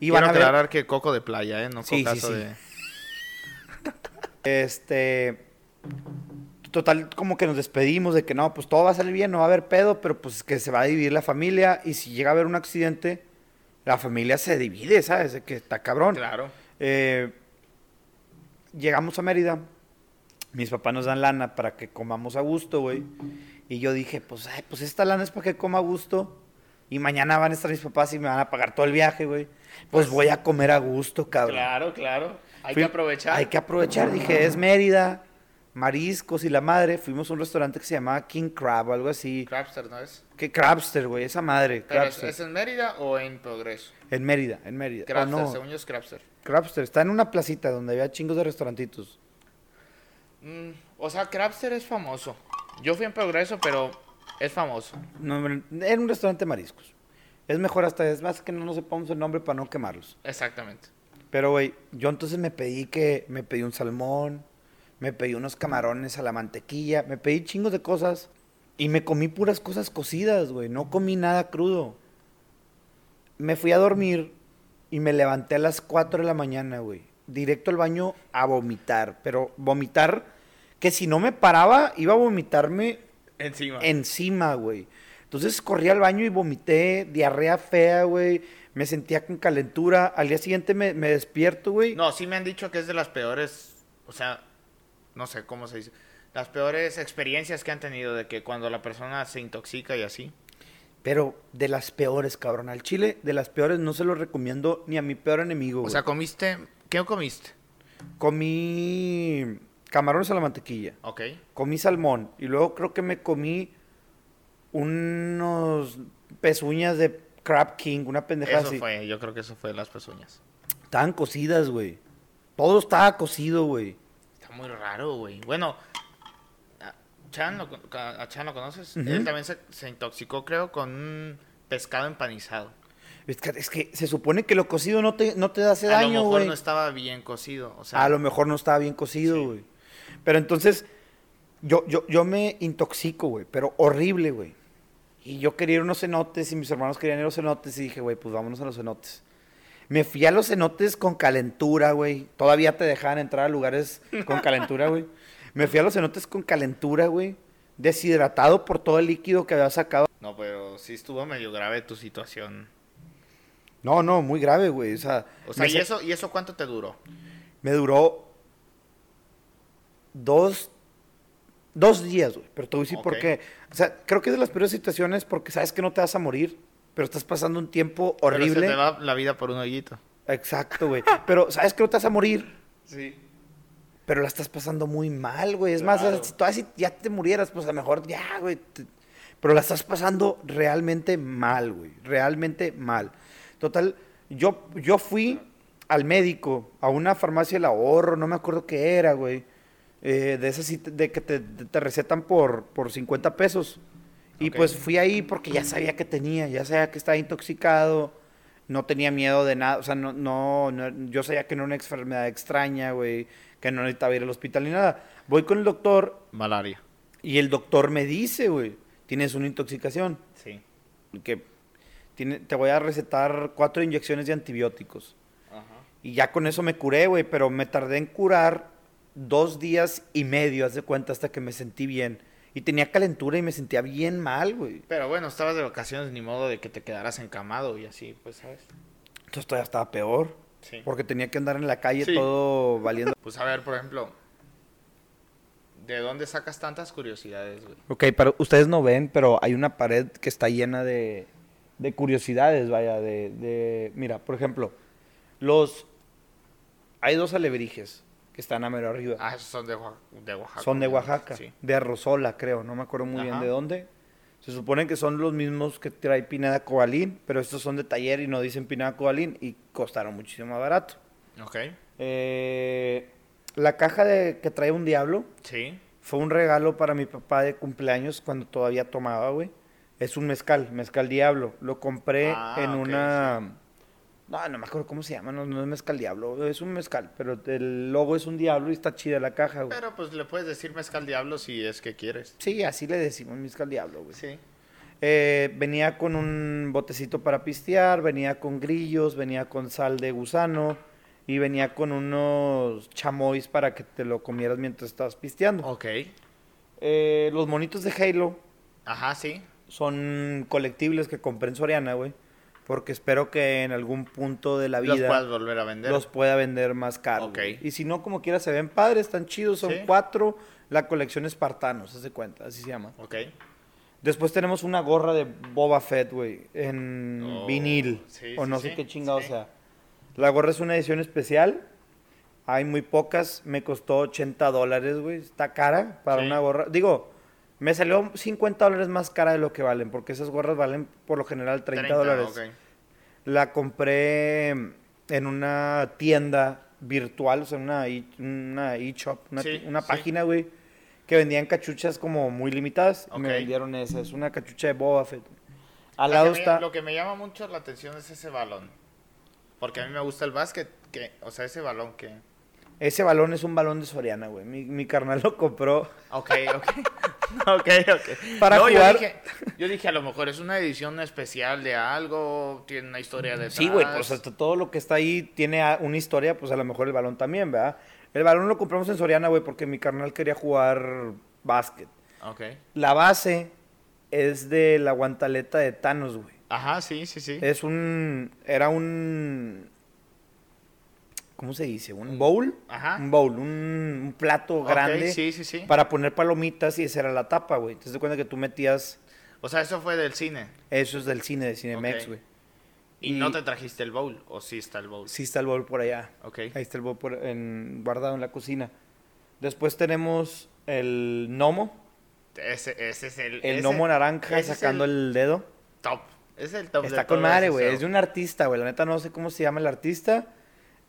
A: Y van a ver,
B: aclarar que coco de playa, ¿eh? No
A: Sí, sí,
B: cocazo
A: sí.
B: de...
A: este, total, como que nos despedimos de que no, pues todo va a salir bien, no va a haber pedo, pero pues que se va a dividir la familia y si llega a haber un accidente, la familia se divide, ¿sabes? De que está cabrón.
B: Claro.
A: Eh, llegamos a Mérida. Mis papás nos dan lana para que comamos a gusto, güey. Y yo dije, pues, ay, pues esta lana es para que coma a gusto. Y mañana van a estar mis papás y me van a pagar todo el viaje, güey. Pues, voy a comer a gusto, cabrón.
B: Claro, claro. Hay
A: Fui-
B: que aprovechar.
A: Hay que aprovechar. Dije, es Mérida, mariscos y la madre. Fuimos a un restaurante que se llamaba King Crab o algo así.
B: Crabster, ¿no es?
A: Que Crabster, güey, esa madre.
B: Pero ¿es,
A: Crabster.
B: es en Mérida o en Progreso?
A: En Mérida, en Mérida. Oh,
B: Crabster,
A: no,
B: según yo es Crabster.
A: Crabster. Está en una placita donde había chingos de restaurantitos.
B: Mm, o sea, Crabster es famoso. Yo fui en Progreso, pero es famoso.
A: No, era un restaurante de mariscos. Es mejor hasta, es más que no nos sepamos el nombre para no quemarlos.
B: Exactamente.
A: Pero, güey, yo entonces me pedí que, me pedí un salmón, me pedí unos camarones a la mantequilla, me pedí chingos de cosas y me comí puras cosas cocidas, güey. No comí nada crudo. me fui a dormir y me levanté a las 4 de la mañana, güey. Directo al baño a vomitar. Pero vomitar, que si no me paraba, iba a vomitarme
B: Encima.
A: encima, güey. Entonces corrí al baño y vomité, diarrea fea, güey. Me sentía con calentura. Al día siguiente me, me despierto, güey.
B: No, sí me han dicho que es de las peores, o sea, no sé cómo se dice, las peores experiencias que han tenido de que cuando la persona se intoxica y así.
A: Pero de las peores, cabrón. Al chile, de las peores, no se lo recomiendo ni a mi peor enemigo,
B: O
A: güey.
B: sea, comiste, ¿qué comiste?
A: comí camarones a la mantequilla.
B: Ok.
A: Comí salmón. Y luego creo que me comí unos pezuñas de Crab King, una pendejada
B: Eso
A: así.
B: fue, yo creo que eso fue las pezuñas.
A: Estaban cocidas, güey. Todo estaba cocido, güey.
B: Está muy raro, güey. Bueno, a Chan lo, a Chan lo conoces. Él también se, se intoxicó, creo, con un pescado empanizado.
A: Es que, es que se supone que lo cocido no te, no te hace
B: a
A: daño,
B: lo mejor
A: güey.
B: no estaba bien cocido. O sea,
A: A lo mejor no estaba bien cocido,
B: Sí.
A: Pero entonces, yo, yo, yo me intoxico, güey. Pero horrible, güey. Y yo quería ir a unos cenotes y mis hermanos querían ir a los cenotes. Y dije, güey, pues vámonos a los cenotes. Me fui a los cenotes con calentura, güey. Todavía te dejaban entrar a lugares con calentura, güey. Me fui a los cenotes con calentura, güey. Deshidratado por todo el líquido que había sacado.
B: No, pero sí estuvo medio grave tu situación.
A: No, no, muy grave, güey. O sea,
B: O sea, ¿y eso, ¿y eso cuánto te duró?
A: Me duró dos, dos días, güey. Pero te voy a decir por qué. O sea, creo que es de las peores situaciones porque sabes que no te vas a morir, pero estás pasando un tiempo
B: Pero se
A: horrible.
B: te va la vida por un hoyito.
A: Exacto, güey. Pero sabes que no te vas a morir,
B: Sí.
A: pero la estás pasando muy mal, güey. Es más, si todavía si ya te murieras, pues a lo mejor ya, güey. te- Pero la estás pasando realmente mal, güey. Realmente mal. Total, yo, yo fui al médico, a una farmacia del ahorro, no me acuerdo qué era, güey. Eh, de esas de que te, te recetan por, por 50 pesos. Y
B: Ok.
A: pues fui ahí porque ya sabía que tenía, ya sabía que estaba intoxicado, no tenía miedo de nada, o sea, no, no, no- yo sabía que no era una enfermedad extraña, güey, que no necesitaba ir al hospital ni nada. Voy con el doctor
B: Malaria.
A: y el doctor me dice, güey, tienes una intoxicación,
B: Sí.
A: que tiene, te voy a recetar cuatro inyecciones de antibióticos.
B: Ajá.
A: Y ya con eso me curé, güey, pero me tardé en curar dos días y medio, haz de cuenta, hasta que me sentí bien. Y tenía calentura y me sentía bien mal, güey.
B: Pero bueno, estabas de vacaciones, ni modo de que te quedaras encamado y así, pues, ¿sabes?
A: Entonces todavía estaba peor,
B: Sí.
A: porque tenía que andar en la calle
B: Sí.
A: todo valiendo.
B: Pues a ver, por ejemplo, ¿de dónde sacas tantas curiosidades, güey?
A: Ok, pero ustedes no ven, pero hay una pared que está llena de, de curiosidades, vaya, de, de... Mira, por ejemplo, los... Hay dos alebrijes que están a mero arriba.
B: Ah, esos son de, Oax- de Oaxaca.
A: son de Oaxaca,
B: Sí.
A: de Arrozola, creo, no me acuerdo muy bien de dónde. Se supone que son los mismos que trae Pineda Cobalín, pero estos son de taller y no dicen Pineda Cobalín y costaron muchísimo más barato.
B: Ok.
A: Eh, la caja de, que trae un diablo
B: Sí.
A: fue un regalo para mi papá de cumpleaños cuando todavía tomaba, güey. Es un mezcal, mezcal diablo. Lo compré
B: Ah,
A: en una... No, no me acuerdo cómo se llama, no, no es mezcal diablo, es un mezcal, pero el logo es un diablo y está chida la caja, güey.
B: Pero pues le puedes decir mezcal diablo si es que quieres.
A: Sí, así le decimos mezcal diablo, güey.
B: Sí.
A: Eh, venía con un botecito para pistear, venía con grillos, venía con sal de gusano y venía con unos chamois para que te lo comieras mientras estabas pisteando.
B: Ok.
A: Eh, los monitos de Halo
B: Ajá, sí.
A: son colectibles que compré en Soriana, güey. Porque espero que en algún punto de la
B: Los
A: vida
B: puedes volver a vender.
A: los pueda vender más caro. Y si no, como quiera, se ven padres, están chidos, son
B: Sí.
A: cuatro. La colección Espartanos, de cuenta, así se llama.
B: Ok.
A: Después tenemos una gorra de Boba Fett, güey, en
B: Oh,
A: vinil.
B: sí,
A: o
B: sí,
A: no sé qué chingado sea. La gorra es una edición especial. Hay muy pocas. Me costó 80 dólares, güey. Está cara para una gorra. Digo, me salió 50 dólares más cara de lo que valen, porque esas gorras valen por lo general 30, dólares.
B: ok.
A: La compré en una tienda virtual, o sea, una e- una e-shop, una,
B: Sí,
A: una
B: sí.
A: página, güey, que vendían cachuchas como muy limitadas. y Me vendieron esa. Es una cachucha de Boba Fett. Al lado
B: me-
A: está...
B: Lo que me llama mucho la atención es ese balón. Porque a mí me gusta el básquet. Que, o sea, ese balón que...
A: Ese balón es un balón de Soriana, güey. Mi, mi carnal lo compró.
B: Ok, ok. ok, ok.
A: Para
B: No,
A: jugar-
B: Yo dije, yo dije, a lo mejor es una edición especial de algo, tiene una historia detrás.
A: Sí, güey, pues hasta todo lo que está ahí tiene una historia, pues a lo mejor el balón también, ¿verdad? El balón lo compramos en Soriana, güey, porque mi carnal quería jugar básquet.
B: Ok.
A: La base es de la guantaleta de Thanos, güey.
B: Ajá, sí, sí, sí.
A: Es un. Era un. ¿Cómo se dice? ¿Un bowl?
B: Ajá.
A: Un bowl, un, un plato grande
B: Sí, sí, sí.
A: para poner palomitas y esa era la tapa, güey. Entonces te cuenta que tú metías.
B: O sea, eso fue del cine.
A: Eso es del cine, de Cinemex, güey.
B: Y, no te trajiste el bowl, o sí está el bowl.
A: Sí está el bowl por allá.
B: Ok.
A: Ahí está el bowl por- en- guardado en la cocina. Después tenemos el gnomo.
B: Ese, ese es el.
A: El
B: ese-
A: gnomo naranja sacando el, dedo.
B: top. Es el top. de
A: Está con madre, güey. Es de un artista, güey. La neta no sé cómo se llama el artista.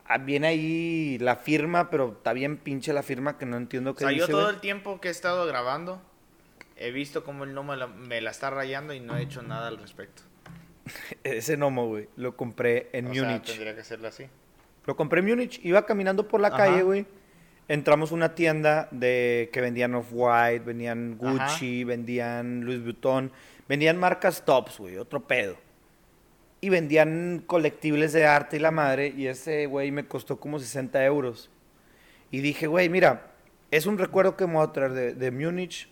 A: Ah, Viene ahí la firma, pero está bien pinche la firma que no entiendo
B: O
A: qué
B: sea, yo todo el tiempo que he estado grabando, he visto cómo el gnomo me la está rayando y no he hecho nada al respecto.
A: Ese gnomo, güey. Lo compré en
B: o sea,
A: Múnich.
B: tendría que hacerlo así.
A: Lo compré en Múnich. Iba caminando por la
B: Ajá.
A: calle, güey. Entramos a una tienda de que vendían Off-White, vendían Gucci, vendían Louis Vuitton. Vendían marcas tops, güey. Otro pedo. Y vendían colectibles de arte y la madre. Y ese, güey, me costó como 60 euros. Y dije, güey, mira, es un recuerdo que me voy a traer de, de Múnich.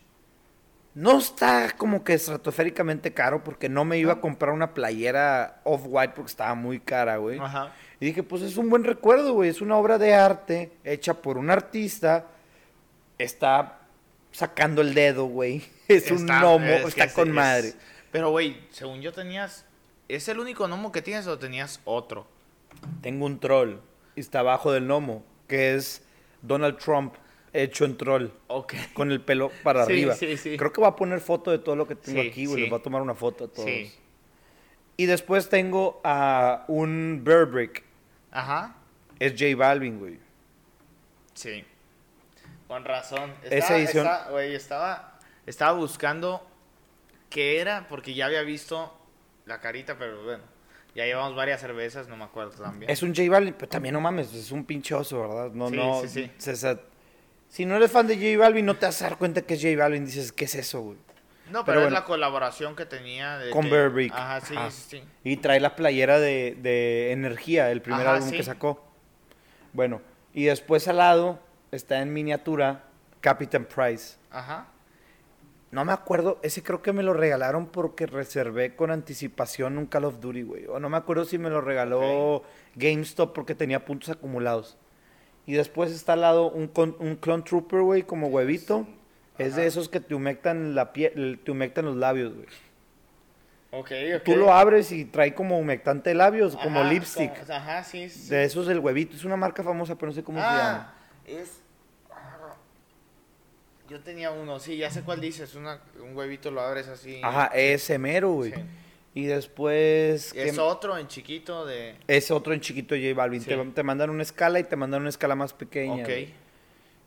A: No está como que estratosféricamente caro porque no me iba a comprar una playera off-white porque estaba muy cara, güey.
B: Ajá.
A: Y dije, pues es un buen recuerdo, güey. Es una obra de arte hecha por un artista. Está sacando el dedo, güey. Es un gnomo,
B: es
A: está
B: es-
A: con
B: es-
A: madre.
B: Pero, güey, según yo tenías. ¿Es el único gnomo que tienes o tenías otro?
A: Tengo un troll. Y está abajo del gnomo, que es Donald Trump hecho en troll.
B: Ok.
A: Con el pelo para
B: Sí,
A: arriba.
B: sí, sí.
A: Creo que voy a poner foto de todo lo que tengo
B: Sí,
A: aquí, güey.
B: sí.
A: Les voy a tomar una foto a todos.
B: Sí.
A: Y después tengo a un Burbrick.
B: Ajá.
A: Es J Balvin, güey.
B: Sí. Con razón.
A: Esa
B: Estaba,
A: edición-
B: estaba- güey, estaba, estaba buscando qué era, porque ya había visto la carita, pero bueno. Ya llevamos varias cervezas, no me acuerdo también.
A: Es un J Balvin, pero también no mames, es un pinche oso, ¿verdad? No,
B: Sí,
A: no.
B: sí, sí.
A: César, si no eres fan de J Balvin, no te vas a dar cuenta que es J Balvin. Dices, ¿qué es eso, güey?
B: no,
A: pero
B: pero, es
A: bueno.
B: la colaboración que tenía. De
A: Con
B: que-
A: Bear Brick.
B: Ajá, sí,
A: Ajá.
B: sí, sí.
A: Y trae la playera de, de Energía, el primer
B: Ajá,
A: álbum
B: sí.
A: que sacó. Bueno, y después al lado está en miniatura Captain Price.
B: Ajá.
A: No me acuerdo, ese creo que me lo regalaron porque reservé con anticipación un Call of Duty, güey. O no me acuerdo si me lo regaló GameStop porque tenía puntos acumulados. Y después está al lado un, un Clone Trooper, güey, como huevito. Es de esos que te humectan la piel, te humectan los labios, güey.
B: Ok, ok.
A: Tú lo abres y trae como humectante de labios, como lipstick.
B: como- ajá, sí, sí.
A: De esos el huevito. Es una marca famosa, pero no sé cómo se llama.
B: ah, es... Yo tenía uno, sí, ya sé cuál dices. Una, un huevito lo abres así.
A: Ajá, ese mero, güey.
B: Sí.
A: Y después... ¿qué
B: Es otro en chiquito de...
A: Es otro en chiquito J Balvin.
B: Sí.
A: Te, te mandan una escala y te mandan una escala más pequeña.
B: Ok.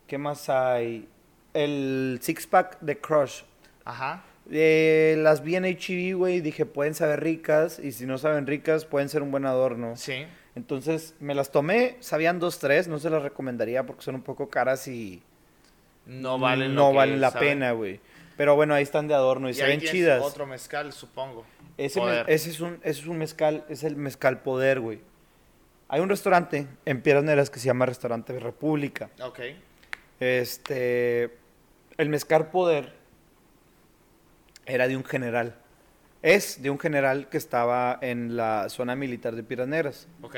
A: ¿Qué más hay? El six pack de Crush.
B: Ajá.
A: Eh, las vi en HEB, güey. Dije, pueden saber ricas. Y si no saben ricas, pueden ser un buen adorno.
B: Sí.
A: Entonces me las tomé. Sabían dos, tres. No se las recomendaría porque son un poco caras y
B: No valen
A: no valen la
B: saben.
A: pena, güey. Pero bueno, ahí están de adorno y,
B: Y
A: se
B: ahí
A: ven chidas.
B: Otro mezcal, supongo.
A: Ese, ese es un, ese es un mezcal, es el mezcal poder, güey. Hay un restaurante en Piedras Negras que se llama Restaurante República.
B: Ok.
A: Este, el mezcal poder era de un general. Es de un general que estaba en la zona militar de Piedras Negras.
B: Ok.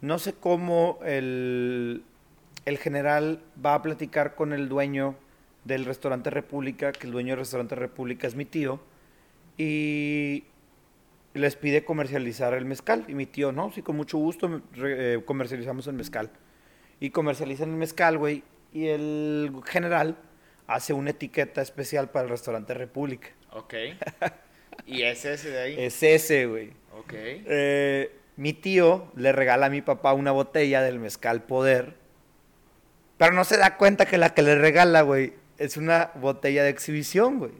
A: No sé cómo el, el general va a platicar con el dueño del restaurante República, que el dueño del restaurante República es mi tío, y les pide comercializar el mezcal. Y mi tío, no, sí, con mucho gusto eh, comercializamos el mezcal. Y comercializan el mezcal, güey, y el general hace una etiqueta especial para el restaurante República.
B: Ok. y es ese de ahí.
A: Es ese, güey.
B: Ok.
A: Eh, mi tío le regala a mi papá una botella del mezcal poder. Pero no se da cuenta que la que le regala, güey, es una botella de exhibición, güey.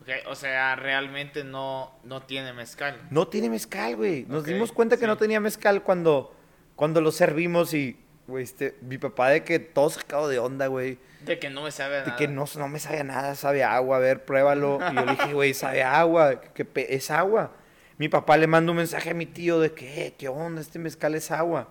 B: Ok, O sea, realmente no, no tiene mezcal.
A: No tiene mezcal, güey. Nos dimos cuenta que
B: sí.
A: no tenía mezcal cuando, cuando lo servimos y güey, este, mi papá de que todo sacado de onda, güey.
B: De que no me sabe
A: De
B: nada.
A: que no, no me sabe a nada, sabe a agua, a ver, pruébalo. Y yo le dije, güey, sabe a agua, que es agua. Mi papá le manda un mensaje a mi tío de que, "Eh, ¿qué onda? Este mezcal es agua.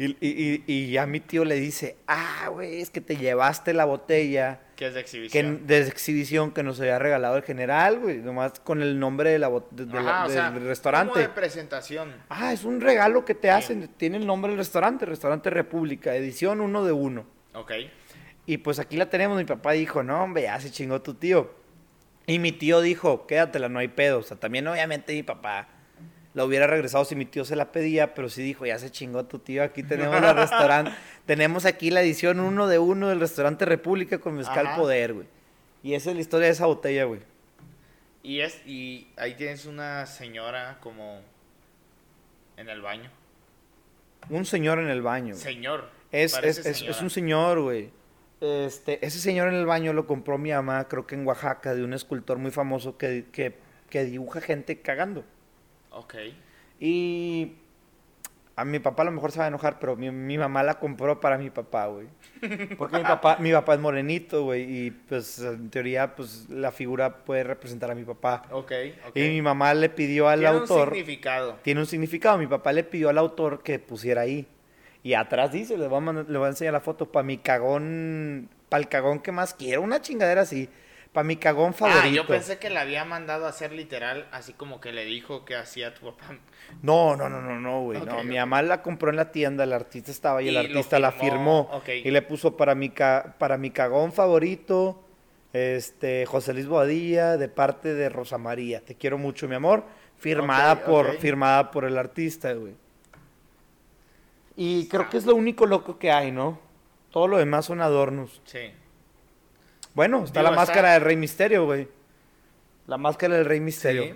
A: Y, y, y, ya mi tío le dice, ah, güey, es que te llevaste la botella
B: Que es de
A: que,
B: exhibición.
A: de exhibición que nos había regalado el general, güey, nomás con el nombre de la, bot- de- de la-
B: Ajá, o sea,
A: del
B: como
A: restaurante.
B: de presentación.
A: Ah, es un regalo que te hacen, tiene el nombre del restaurante, Restaurante República, edición uno de uno.
B: Ok.
A: Y pues aquí la tenemos, mi papá dijo, no, hombre, ya se chingó tu tío. Y mi tío dijo, quédatela, no hay pedo. O sea, también obviamente mi papá la hubiera regresado si mi tío se la pedía, pero sí dijo, ya se chingó tu tío, aquí tenemos el restaurante, tenemos aquí la edición uno de uno del restaurante República con Mezcal
B: Ajá.
A: Poder, güey. Y esa es la historia de esa botella, güey.
B: Y es y ahí tienes una señora como en el baño.
A: Un señor en el baño. güey.
B: Señor.
A: Es, es, es, es un señor, güey. Este, ese señor en el baño lo compró mi mamá, creo que en Oaxaca, de un escultor muy famoso que, que, que dibuja gente cagando.
B: Ok.
A: Y a mi papá a lo mejor se va a enojar, pero mi, mi mamá la compró para mi papá, güey. Porque mi papá, mi papá es morenito, güey, y pues en teoría pues la figura puede representar a mi papá.
B: Ok. ok.
A: Y mi mamá le pidió al
B: Tiene
A: autor,
B: un significado.
A: tiene un significado, mi papá le pidió al autor que pusiera ahí. Y atrás dice, le voy a, mandar- le voy a enseñar la foto, para mi cagón, para el cagón que más quiero, una chingadera así, para mi cagón favorito.
B: Ah, yo pensé que la había mandado a hacer literal, así como que le dijo que hacía tu papá.
A: No, no, no, no, no, güey. No, mi mamá la compró en la tienda, el artista estaba y el artista la
B: firmó.
A: Y le puso para mi, ca- para mi cagón favorito, este, José Luis Boadilla, de parte de Rosa María. Te quiero mucho, mi amor. Firmada, por, firmada por el artista, güey. Y creo que es lo único loco que hay, ¿no? Todo lo demás son adornos.
B: Sí.
A: Bueno, está
B: Digo,
A: la
B: está-
A: máscara del Rey Misterio, güey. La máscara del Rey Misterio.
B: Sí.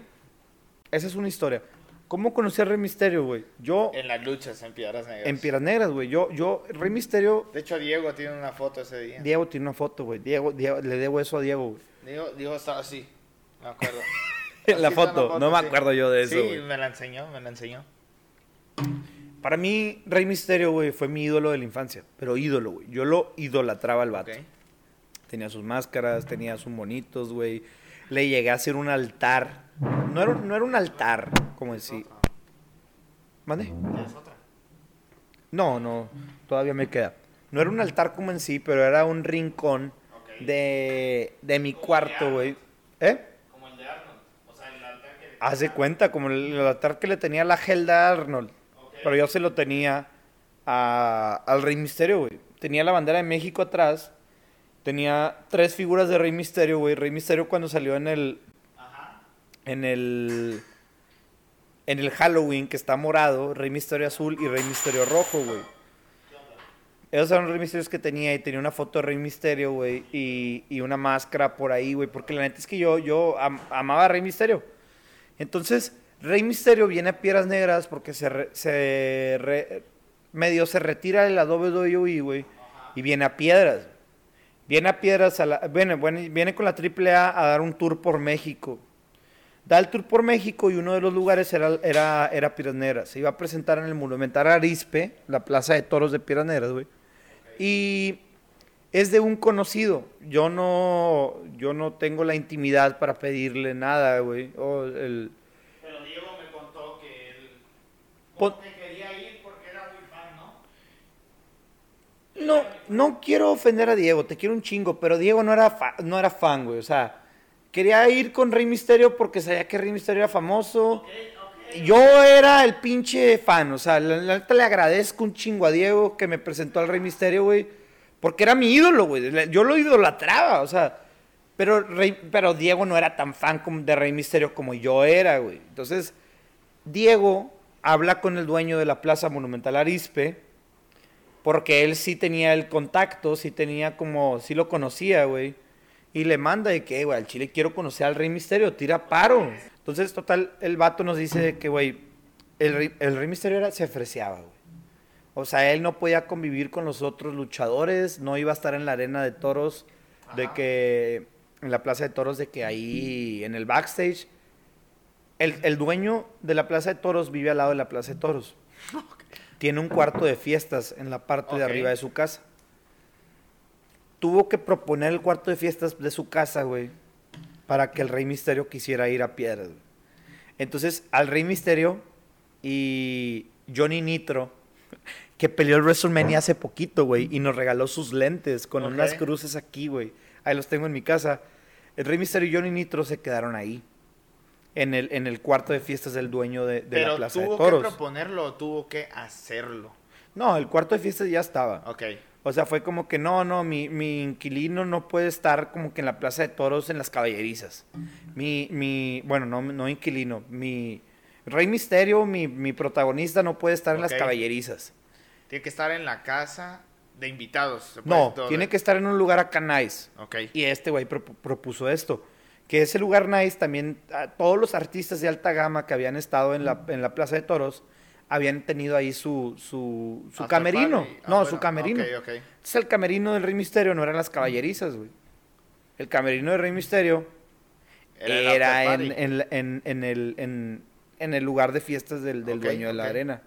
A: Esa es una historia. ¿Cómo conocí al Rey Misterio, güey? Yo,
B: En las luchas en Piedras Negras.
A: en Piedras Negras, güey. Yo, yo, Rey Misterio,
B: De hecho, Diego tiene una foto ese día.
A: Diego tiene una foto, güey. Diego, Diego- le debo eso a Diego, güey.
B: Diego, Diego estaba así. Me acuerdo.
A: la foto, no me acuerdo yo de eso,
B: Sí, me la enseñó, me la enseñó.
A: Para mí, Rey Misterio, güey, fue mi ídolo de la infancia. Pero ídolo, güey. Yo lo idolatraba al vato. Tenía sus máscaras, tenía sus monitos, güey. Le llegué a hacer un altar. No era, no era un altar, como decir. ¿Mande? No, no, todavía me queda. No era un altar como en sí, pero era un rincón de, de mi cuarto, güey. ¿Eh?
B: Como el de Arnold. O sea, el altar que...
A: Hace cuenta, como el, el altar que le tenía la Helda Arnold.
B: Ok.
A: Pero yo se lo tenía a- al Rey Misterio, güey. Tenía la bandera de México atrás. Tenía tres figuras de Rey Misterio, güey. Rey Misterio cuando salió en el. En el. En el Halloween, que está morado. Rey Misterio azul y Rey Misterio rojo, güey. Esos eran los Rey Misterios que tenía. Y tenía una foto de Rey Misterio, güey. Y, y una máscara por ahí, güey. Porque la neta es que yo, yo am- amaba a Rey Misterio. Entonces, Rey Misterio viene a Piedras Negras porque se, re- se re- medio se retira de la WWE, güey, y viene a Piedras. Viene a Piedras, a la, viene, viene, con la AAA a dar un tour por México. Da el tour por México y uno de los lugares era, era, era Piedras Negras. Se iba a presentar en el Monumental Arispe, la plaza de toros de Piedras Negras, güey. Y es de un conocido. Yo no, yo no tengo la intimidad para pedirle nada, güey. El,
B: Pero Diego me contó que él...
A: Pon-
B: que quería ir porque era muy fan, ¿no?
A: No, no quiero ofender a Diego, te quiero un chingo, pero Diego no era, fa- no era fan, güey. O sea, quería ir con Rey Misterio porque sabía que Rey Misterio era famoso. Yo era el pinche fan, o sea, la, neta le agradezco un chingo a Diego que me presentó al Rey Misterio, güey. Porque era mi ídolo, güey. Yo lo idolatraba, o sea. Pero, Rey- pero Diego no era tan fan de Rey Misterio como yo era, güey. Entonces, Diego habla con el dueño de la Plaza Monumental Arispe porque él sí tenía el contacto, sí tenía como, sí lo conocía, güey. Y le manda de que, güey, al chile quiero conocer al Rey Misterio, tira paro. Entonces, total, el vato nos dice de que, güey, el, Rey- el Rey Misterio era, se ofreciaba, güey. O sea, él no podía convivir con los otros luchadores, no iba a estar en la arena de toros, de que, en la plaza de toros, de que ahí, en el backstage, el, el dueño de la plaza de toros vive al lado de la plaza de toros. tiene un cuarto de fiestas en la parte de arriba de su casa. Tuvo que proponer el cuarto de fiestas de su casa, güey, para que el Rey Misterio quisiera ir a Piedras. güey. Entonces, al Rey Misterio y Johnny Nitro, que peleó el WrestleMania hace poquito, güey, y nos regaló sus lentes con unas cruces aquí, güey. Ahí los tengo en mi casa. El Rey Misterio y Johnny Nitro se quedaron ahí. En el, en el cuarto de fiestas del dueño de, de
B: Pero
A: la Plaza de
B: tuvo que
A: Toros.
B: proponerlo o tuvo que hacerlo.
A: No, el cuarto de fiestas ya estaba.
B: Ok.
A: O sea, fue como que no, no, mi, mi inquilino no puede estar como que en la Plaza de Toros en las caballerizas. Mi, mi, bueno, no, no inquilino, mi Rey Misterio, mi, mi protagonista no puede estar en las
B: Ok.
A: caballerizas.
B: Tiene que estar en la casa de invitados. se puede
A: No,
B: todo,
A: tiene que estar en un lugar acá nice.
B: Ok.
A: Y este güey propu- propuso esto. Que ese lugar nice también, a todos los artistas de alta gama que habían estado en la, en la Plaza de Toros, habían tenido ahí su, su, camerino.
B: Ah,
A: no,
B: bueno,
A: su camerino.
B: Ok, ok.
A: Entonces el camerino del Rey Misterio no eran las caballerizas, güey. El camerino del Rey Misterio era, en, en- en- en el, en- el lugar de fiestas del, del dueño de la arena.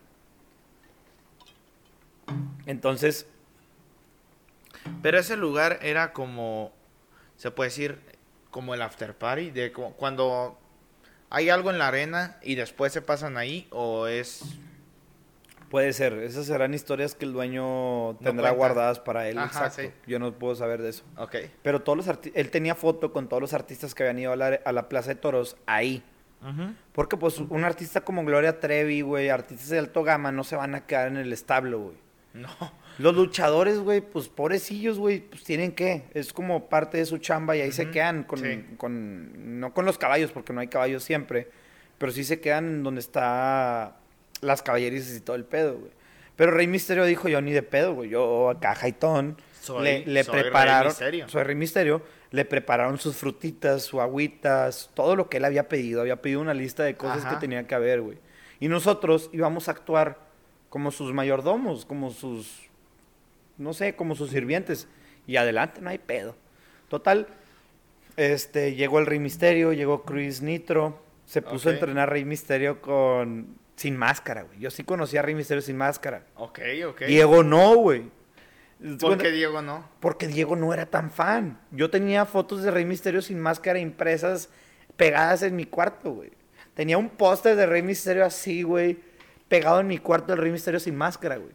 A: Entonces,
B: Pero ese lugar era como, se puede decir, como el after party, de como cuando hay algo en la arena y después se pasan ahí, o es...
A: puede ser. Esas serán historias que el dueño tendrá guardadas para él.
B: Ajá,
A: exacto.
B: sí.
A: Yo no puedo saber de eso.
B: Ok.
A: Pero todos los arti- él tenía foto con todos los artistas que habían ido a la, a la Plaza de Toros ahí. Porque pues un artista como Gloria Trevi, güey, artistas de alto gama no se van a quedar en el establo, güey.
B: No.
A: Los luchadores, güey, pues pobrecillos, güey, pues tienen que. Es como parte de su chamba y ahí se quedan con,
B: sí.
A: con. No con los caballos, porque no hay caballos siempre. Pero sí se quedan donde está las caballerizas y todo el pedo, güey. Pero Rey Misterio dijo: Yo ni de pedo, güey. Yo acá, Jaitón.
B: Soy-
A: le, le
B: soy Rey
A: prepararon.
B: Misterio.
A: Soy Rey Misterio. Le prepararon sus frutitas, sus agüitas, todo lo que él había pedido. Había pedido una lista de cosas
B: Ajá.
A: que tenía que haber, güey. Y nosotros íbamos a actuar como sus mayordomos, como sus no sé, como sus sirvientes. Y adelante, no hay pedo. Total, este, llegó el Rey Misterio, llegó Chris Nitro, se puso a entrenar Rey Misterio con sin máscara, güey. Yo sí conocía a Rey Misterio sin máscara.
B: Ok, ok.
A: Diego no, güey.
B: ¿Por qué Diego no?
A: Porque Diego no era tan fan. Yo tenía fotos de Rey Misterio sin máscara impresas pegadas en mi cuarto, güey. Tenía un póster de Rey Misterio así, güey, pegado en mi cuarto del Rey Misterio sin máscara, güey.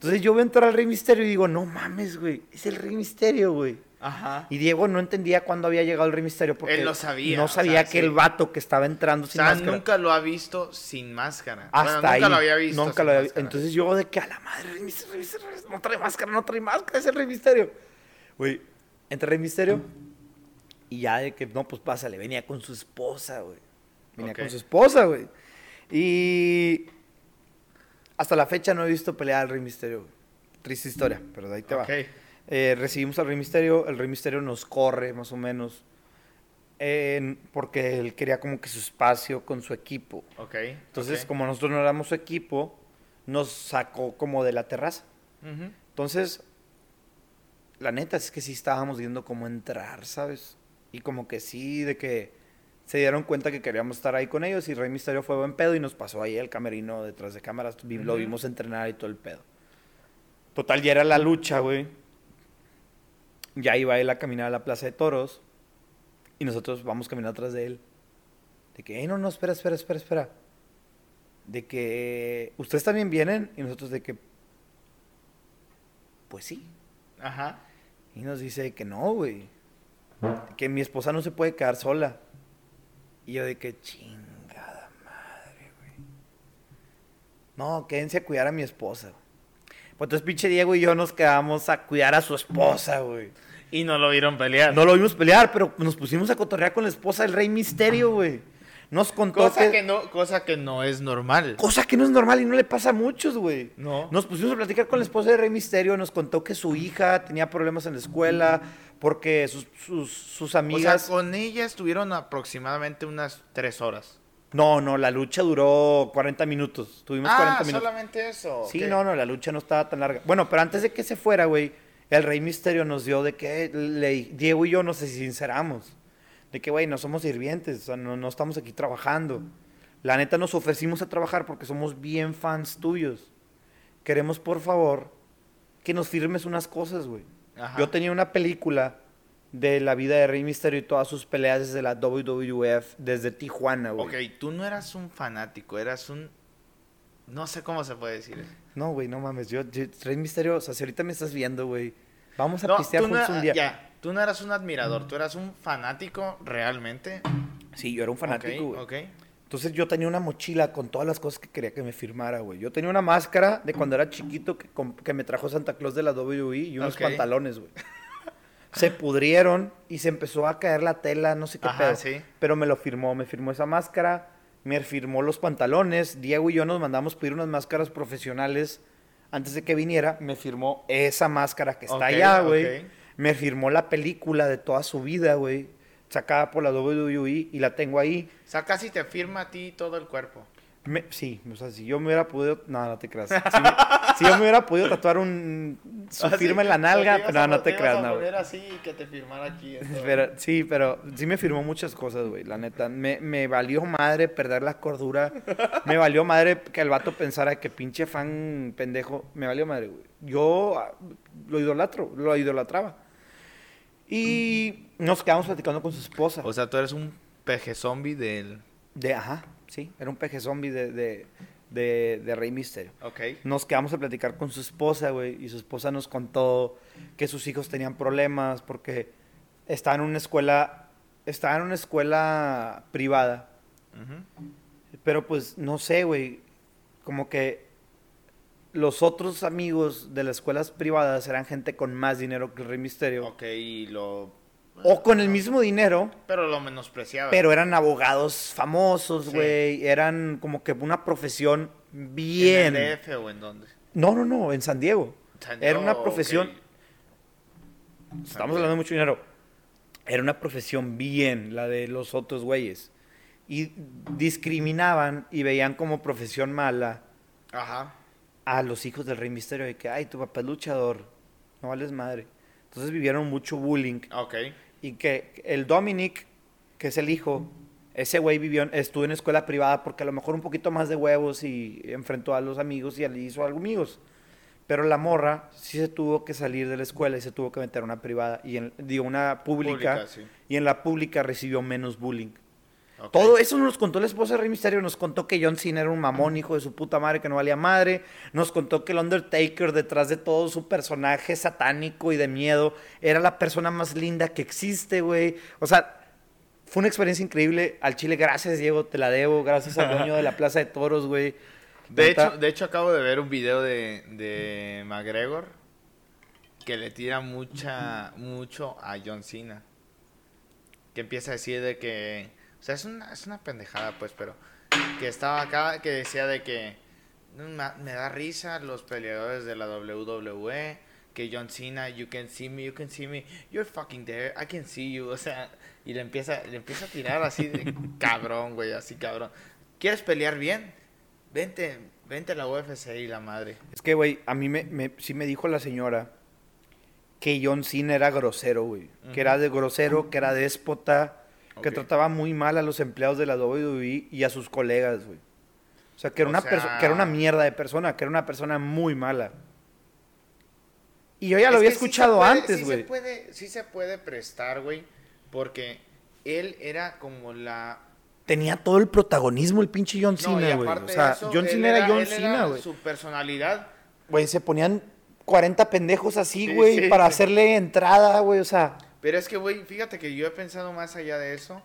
A: Entonces yo veo entrar al Rey Misterio y digo, no mames, güey, es el Rey Misterio, güey.
B: Ajá.
A: Y Diego no entendía cuándo había llegado el Rey Misterio porque
B: Él no sabía,
A: no
B: o
A: sabía
B: sea,
A: que
B: sí.
A: el vato que estaba entrando
B: O
A: sin
B: sea,
A: máscara.
B: nunca lo ha visto sin máscara.
A: Hasta
B: Bueno,
A: ahí.
B: Nunca lo había visto.
A: Nunca
B: sin
A: lo había
B: máscara.
A: Entonces yo de que a la madre, Rey Misterio, Rey Misterio, no trae máscara, no trae máscara, es el Rey Misterio. Güey, entra Rey Misterio y ya de que, no, pues pásale, venía con su esposa, güey. Venía con su esposa, güey. Y hasta la fecha no he visto pelear al Rey Misterio. Triste historia, pero de ahí te va. Eh, recibimos al Rey Misterio, el Rey Misterio nos corre más o menos, en- porque él quería como que su espacio con su equipo.
B: Ok.
A: Entonces, como nosotros no éramos su equipo, nos sacó como de la terraza. Entonces, la neta es que sí estábamos viendo cómo entrar, ¿sabes? Y como que sí, de que se dieron cuenta que queríamos estar ahí con ellos y Rey Misterio fue buen pedo y nos pasó ahí el camerino detrás de cámaras. Lo vimos entrenar y todo el pedo. Total, ya era la lucha, güey. Ya iba él a caminar a la Plaza de Toros y nosotros vamos caminando atrás de él. De que, "Ey, no, no, espera, espera, espera, espera. De que, ¿ustedes también vienen? Y nosotros de que, pues sí.
B: Ajá.
A: Y nos dice que no, güey. Que mi esposa no se puede quedar sola. Y yo de que chingada madre, güey. No, quédense a cuidar a mi esposa. Pues entonces pinche Diego y yo nos quedamos a cuidar a su esposa, güey.
B: Y no lo vieron pelear.
A: No lo vimos pelear, pero nos pusimos a cotorrear con la esposa del Rey Misterio, güey. Nos contó
B: cosa
A: que...
B: que no, cosa que no es normal.
A: Cosa que no es normal y no le pasa a muchos, güey.
B: No.
A: Nos pusimos a platicar con la esposa de Rey Misterio, nos contó que su hija tenía problemas en la escuela porque sus, sus, sus
B: O
A: amigas...
B: sea, con ella estuvieron aproximadamente unas tres horas.
A: No, no, la lucha duró 40 minutos. Tuvimos
B: ah,
A: 40 minutos.
B: solamente eso.
A: Sí, no, no, la lucha no estaba tan larga. Bueno, pero antes de que se fuera, güey, el Rey Misterio nos dio de que le- Diego y yo nos sinceramos. De que, güey, no somos sirvientes, o sea, no, no estamos aquí trabajando. La neta nos ofrecimos a trabajar porque somos bien fans tuyos. queremos por favor que nos firmes unas cosas, güey.
B: Ajá.
A: Yo tenía una película de la vida de Rey Misterio y todas sus peleas desde la WWF, desde Tijuana, güey.
B: Ok, tú no eras un fanático, eras un... No sé cómo se puede decir. eso.
A: No, güey, no mames. Yo, yo- Rey Misterio, o sea, si ahorita me estás viendo, güey, vamos a
B: No,
A: pistear
B: tú no,
A: juntos un día.
B: ya, tú no eras un admirador, tú eras un fanático realmente.
A: Sí, yo era un fanático, güey.
B: Ok, ok.
A: Entonces yo tenía una mochila con todas las cosas que quería que me firmara, güey. Yo tenía una máscara de cuando era chiquito que, me trajo Santa Claus de la WWE y unos pantalones, güey. Se pudrieron y se empezó a caer la tela, no sé qué
B: Ajá,
A: pedo.
B: sí.
A: Pero me lo firmó, me firmó esa máscara, me firmó los pantalones. Diego y yo nos mandamos pedir unas máscaras profesionales antes de que viniera. Me firmó esa máscara que está allá, güey. Me firmó la película de toda su vida, güey. Sacada por la WWE y la tengo ahí.
B: O sea, casi te firma a ti todo el cuerpo.
A: Me- sí, o sea, si yo me hubiera podido. No, no te creas. Si, me- si yo me hubiera podido tatuar un. Su
B: Así,
A: firma en la nalga, pero
B: a
A: no, no te
B: ibas
A: creas, no.
B: así que te firmara aquí.
A: Pero- sí, pero sí me firmó muchas cosas, güey, la neta. Me, me valió madre perder la cordura. Me valió madre que el vato pensara que pinche fan pendejo. Me valió madre, güey. Yo ah, lo idolatro, lo idolatraba. Y nos quedamos platicando con su esposa.
B: O sea, tú eres un peje zombie del...
A: De, ajá, sí, era un peje zombie de, de, de, de Rey Misterio.
B: Ok.
A: Nos quedamos a platicar con su esposa, güey, y su esposa nos contó que sus hijos tenían problemas porque estaban en una escuela, estaban en una escuela privada,
B: Ujú.
A: pero pues no sé, güey, como que los otros amigos de las escuelas privadas eran gente con más dinero que el Rey Misterio,
B: Ok, y lo...
A: o con el mismo dinero,
B: Pero lo menospreciaba.
A: pero eran abogados famosos,
B: Sí.
A: güey, eran como que una profesión
B: ¿En
A: bien.
B: el DF o en dónde?
A: No, no, no, en San Diego.
B: San
A: Era una profesión, estamos hablando de mucho dinero. Era una profesión bien, la de los otros güeyes. Y discriminaban y veían como profesión mala
B: Ajá.
A: A los hijos del Rey Misterio de que, ay, tu papá es luchador, no vales madre. Entonces vivieron mucho bullying.
B: Ok.
A: Y que el Dominic, que es el hijo, ese güey vivió, estuvo en escuela privada porque a lo mejor un poquito más de huevos y enfrentó a los amigos y le hizo algo amigos. Pero la morra sí se tuvo que salir de la escuela y se tuvo que meter a una privada y en, digo, una pública,
B: Pública, sí.
A: y en la pública recibió menos bullying. Todo eso nos contó la esposa de Rey Misterio, nos contó que John Cena era un mamón, hijo de su puta madre, que no valía madre, nos contó que el Undertaker, detrás de todo su personaje satánico y de miedo, era la persona más linda que existe, güey. O sea, fue una experiencia increíble. Al Chile, gracias, Diego, te la debo, gracias al dueño de la Plaza de Toros, güey.
B: De hecho, de hecho, acabo de ver un video de, de McGregor que le tira mucha, mucho a John Cena. Que empieza a decir de que... O sea, es una, es una pendejada, pues, pero... Que estaba acá, que decía de que... "No, Me, da risa los peleadores de la WWE. Que John Cena, you can see me, you can see me. You're fucking there, I can see you. O sea, y le empieza, le empieza a tirar así de cabrón, güey, así cabrón. ¿Quieres pelear bien? Vente, vente a la UFC y la madre.
A: Es que, güey, a mí me, me- sí me dijo la señora que John Cena era grosero, güey. Que era de grosero, que era déspota, que trataba muy mal a los empleados de la WWE y a sus colegas, güey. O sea, que era,
B: O
A: una
B: sea-
A: que era una mierda de persona, que era una persona muy mala. Y yo ya lo había
B: sí
A: escuchado
B: puede-
A: antes,
B: sí
A: güey.
B: se puede, sí se puede prestar, güey, porque él era como la...
A: Tenía todo el protagonismo el pinche John Cena, güey. O sea,
B: eso,
A: John Cena era John Cena, güey.
B: Su personalidad,
A: Güey, se ponían 40 pendejos así,
B: Sí,
A: güey,
B: sí,
A: para
B: sí.
A: hacerle entrada, güey, o sea...
B: pero es que, güey, fíjate que yo he pensado más allá de eso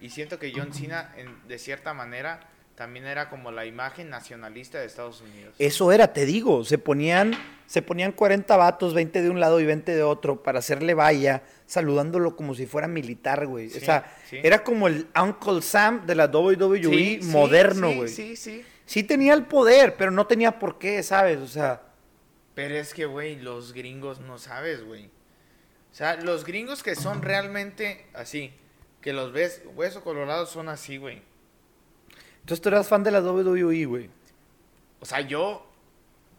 B: y siento que John Cena, en- de cierta manera, también era como la imagen nacionalista de Estados Unidos.
A: Eso era, te digo, se ponían, se ponían 40 vatos, 20 de un lado y 20 de otro, para hacerle valla, saludándolo como si fuera militar, güey.
B: Sí,
A: o sea,
B: sí.
A: era como el Uncle Sam de la WWE
B: Sí,
A: moderno,
B: sí,
A: güey.
B: Sí, sí,
A: Sí tenía el poder, pero no tenía por qué, ¿sabes? O sea,
B: Pero es que, güey, los gringos no sabes, güey. O sea, los gringos que son realmente así, que los ves, hueso colorado son así, güey.
A: entonces tú eras fan de la WWE, güey.
B: O sea, yo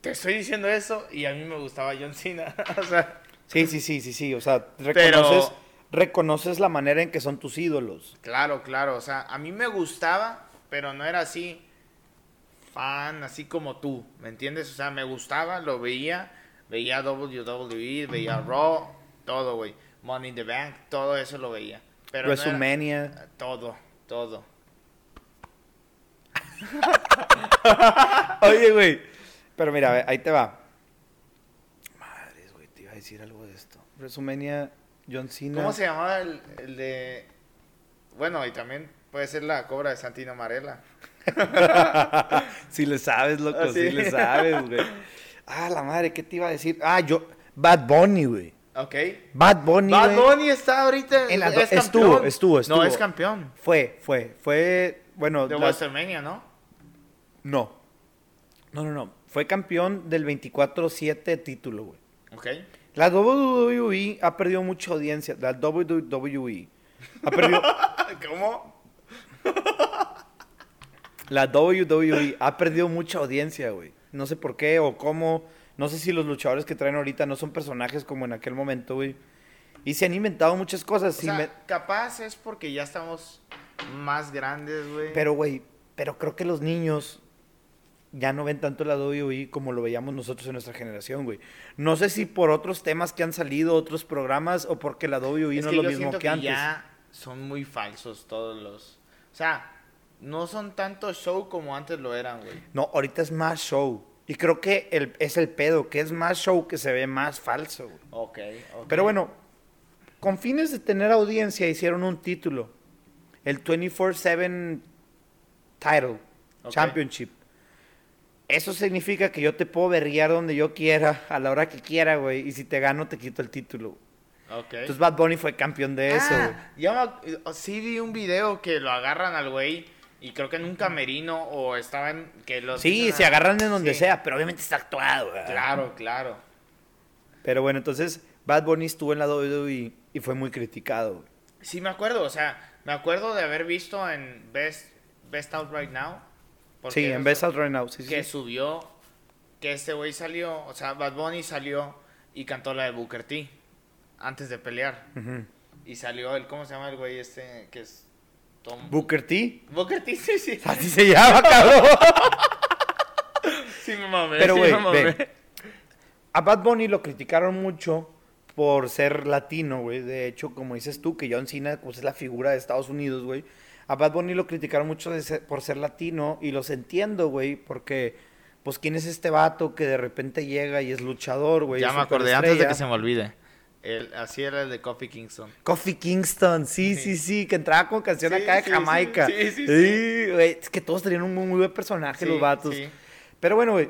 B: te estoy diciendo eso y a mí me gustaba John Cena. o sea,
A: Sí, sí, sí, sí, sí. O sea,
B: Pero-
A: reconoces, reconoces la manera en que son tus ídolos.
B: claro, claro. O sea, a mí me gustaba, pero no era así. fan así como tú, ¿me entiendes? O sea, me gustaba, lo veía, veía WWE, veía Raw, todo, güey. Money in the Bank, todo eso lo veía. Pero no todo, todo.
A: Oye, güey. Pero mira, ahí te va. Madres, güey, te iba a decir algo de esto. WrestleMania, John Cena.
B: ¿Cómo se llamaba el, el de...? Bueno, y también puede ser la cobra de Santino Marella.
A: Si le sabes, loco,
B: Ah,
A: si
B: sí.
A: le sabes, güey. Ah, la madre, ¿qué te iba a decir? Ah, yo, Bad Bunny, güey.
B: Ok.
A: Bad Bunny,
B: Bad. Bunny está ahorita...
A: En la-
B: es
A: estuvo,
B: campeón.
A: estuvo, estuvo.
B: No, es campeón.
A: Fue, fue, fue, bueno,
B: De WrestleMania, ¿no?
A: no. No, no, no. Fue campeón del 24-7 título, güey.
B: Ok.
A: La WWE ha perdido mucha audiencia. La WWE ha perdido,
B: ¿Cómo?
A: la WWE ha perdido mucha audiencia, güey. No sé por qué o cómo. No sé si los luchadores que traen ahorita no son personajes como en aquel momento, güey. Y se han inventado muchas cosas.
B: O
A: sí
B: sea,
A: me-
B: capaz es porque ya estamos más grandes, güey.
A: Pero, güey, pero creo que los niños ya no ven tanto la WWE como lo veíamos nosotros en nuestra generación, güey. No sé si por otros temas que han salido, otros programas, o porque la WWE
B: es
A: no es lo
B: yo
A: mismo que,
B: que,
A: antes.
B: ya son muy falsos todos los... O sea, no son tanto show como antes lo eran, güey.
A: No, ahorita es más show. Y creo que el, es el pedo, que es más show que se ve más falso, güey.
B: Ok, ok.
A: Pero bueno, con fines de tener audiencia hicieron un título. El 24-7 Title. Championship. Eso significa que yo te puedo berrear donde yo quiera, a la hora que quiera, güey. Y si te gano, te quito el título.
B: Ok.
A: Entonces Bad Bunny fue campeón de eso, güey.
B: Ah, ac- sí vi un video que lo agarran al güey y creo que en un camerino o estaban que los
A: Sí, se
B: a-
A: agarran en donde
B: Sí.
A: sea, pero obviamente está actuado, güey.
B: Claro, claro.
A: Pero bueno, entonces Bad Bunny estuvo en la WWE y fue muy criticado.
B: Sí me acuerdo, o sea, me acuerdo de haber visto en Best Best Out Right Now.
A: Sí, en Best Out Right Now, sí, sí.
B: que
A: sí.
B: subió que este güey salió, o sea, Bad Bunny salió y cantó la de Booker T antes de pelear. Y salió el, ¿cómo se llama el güey este que es Tom
A: Booker T.
B: Booker T, sí, sí.
A: Así se llama, cabrón.
B: Sí me mamé,
A: Pero,
B: sí
A: güey, ve. A Bad Bunny lo criticaron mucho por ser latino, güey. De hecho, como dices tú, que John Cena pues, es la figura de Estados Unidos, güey. A Bad Bunny lo criticaron mucho ser- por ser latino y los entiendo, güey, porque, pues, ¿quién es este vato que de repente llega y es luchador, güey?
B: ya me acordé, antes de que se me olvide. El, así era el de Coffee Kingston.
A: Coffee Kingston, sí, sí,
B: Sí.
A: sí, que entraba con canción
B: Sí,
A: acá de
B: sí,
A: Jamaica.
B: sí, sí, sí,
A: güey, es que todos tenían un muy, muy buen personaje, los vatos. Pero bueno, güey,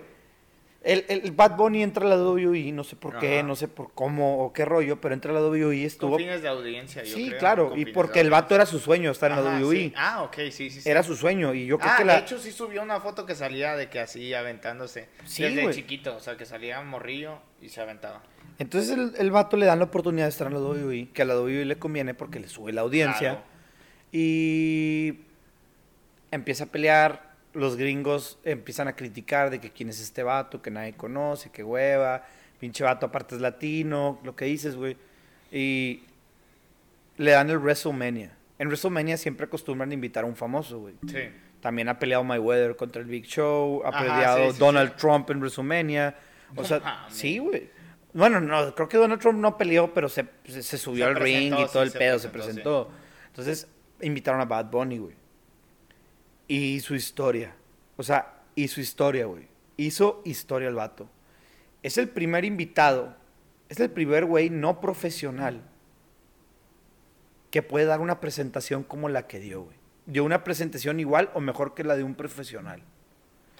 A: el, el Bad Bunny entra a la WWE, no sé por qué,
B: Ajá.
A: no sé por cómo o qué rollo, pero entra a la WWE y estuvo...
B: Con fines de audiencia, yo
A: Sí,
B: creo,
A: claro, y porque
B: de
A: el vato era su sueño estar en la WWE.
B: sí. Ah, ok, sí, sí, sí.
A: Era su sueño y yo creo
B: ah,
A: que
B: de
A: la...
B: hecho sí subió una foto que salía de que así aventándose.
A: Sí,
B: desde
A: güey.
B: chiquito, o sea, que salía morrillo y se aventaba.
A: Entonces el, el vato le dan la oportunidad de estar en la WWE, que a la WWE le conviene porque le sube la audiencia.
B: Claro.
A: Y empieza a pelear, los gringos empiezan a criticar de que quién es este vato, que nadie conoce, que hueva, pinche vato aparte es latino, lo que dices, güey. Y le dan el WrestleMania. En WrestleMania siempre acostumbran invitar a un famoso, güey.
B: Sí.
A: También ha peleado Mayweather contra el Big Show, ha
B: Ajá,
A: peleado
B: sí, sí,
A: Donald
B: sí.
A: Trump en WrestleMania. O sea, sí, güey. Bueno, no, creo que Donald Trump no peleó, pero se, se, se subió
B: Se
A: al ring y todo
B: sí,
A: el pedo, se
B: presentó,
A: presentó. Entonces, invitaron a Bad Bunny, güey. Y su historia. O sea, y su historia, güey. Hizo historia el vato. Es el primer invitado, es el primer güey no profesional que puede dar una presentación como la que dio, güey. Dio una presentación igual o mejor que la de un profesional.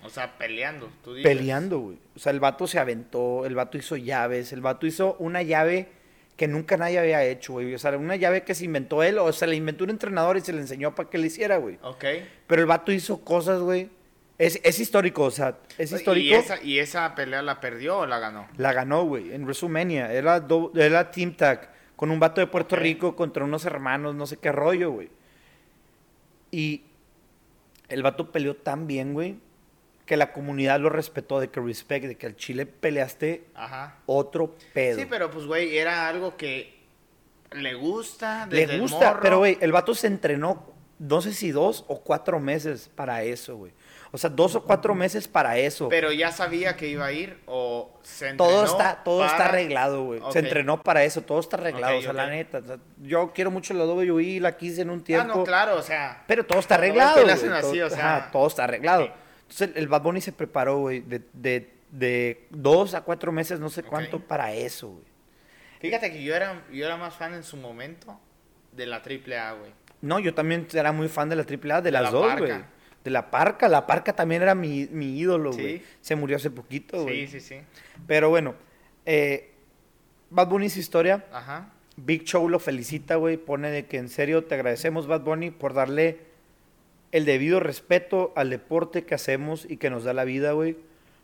B: O sea, peleando, tú dices.
A: Peleando, güey. O sea, el vato se aventó, el vato hizo llaves, el vato hizo una llave que nunca nadie había hecho, güey. O sea, una llave que se inventó él, o se la inventó un entrenador y se le enseñó para que le hiciera, güey.
B: Ok.
A: Pero el vato hizo cosas, güey. Es, es histórico, o sea, es histórico.
B: ¿Y esa, ¿Y esa pelea la perdió o la ganó?
A: La ganó, güey, en WrestleMania. Era, do- era Team Tag con un vato de Puerto. Rico contra unos hermanos, no sé qué rollo, güey. Y el vato peleó tan bien, güey, que la comunidad lo respetó, de que respect, de que al Chile peleaste
B: Ajá.
A: otro pedo.
B: Sí, pero pues, güey, era algo que le gusta.
A: Le
B: el
A: gusta,
B: morro.
A: pero, güey, el vato se entrenó, no sé si dos o cuatro meses para eso, güey. O sea, dos o cuatro meses para eso.
B: Pero ya sabía que iba a ir o se entrenó
A: todo está, todo está arreglado, güey. Se entrenó para eso, todo está arreglado. O sea, la neta. o sea, yo quiero mucho la WWE, la quise en un tiempo.
B: Ah, no, claro, o sea.
A: Pero todo está arreglado. todo,
B: así, o sea,
A: ajá, todo está arreglado.
B: Sí.
A: Entonces, el, el Bad Bunny se preparó, güey, de, de, de dos a cuatro meses, no sé cuánto, para eso, güey.
B: Fíjate que yo era, yo era más fan en su momento de la AAA, güey.
A: No, yo también era muy fan de la AAA, de
B: De
A: las
B: la
A: dos, güey. De la Parca, la Parca también era mi, mi ídolo,
B: Sí.
A: güey. Se murió hace poquito, güey.
B: Sí, sí, sí.
A: Pero bueno, eh, Bad Bunny su historia.
B: Ajá.
A: Big Show lo felicita, güey. Pone de que en serio te agradecemos, Bad Bunny, por darle el debido respeto al deporte que hacemos y que nos da la vida, güey.
B: ¿El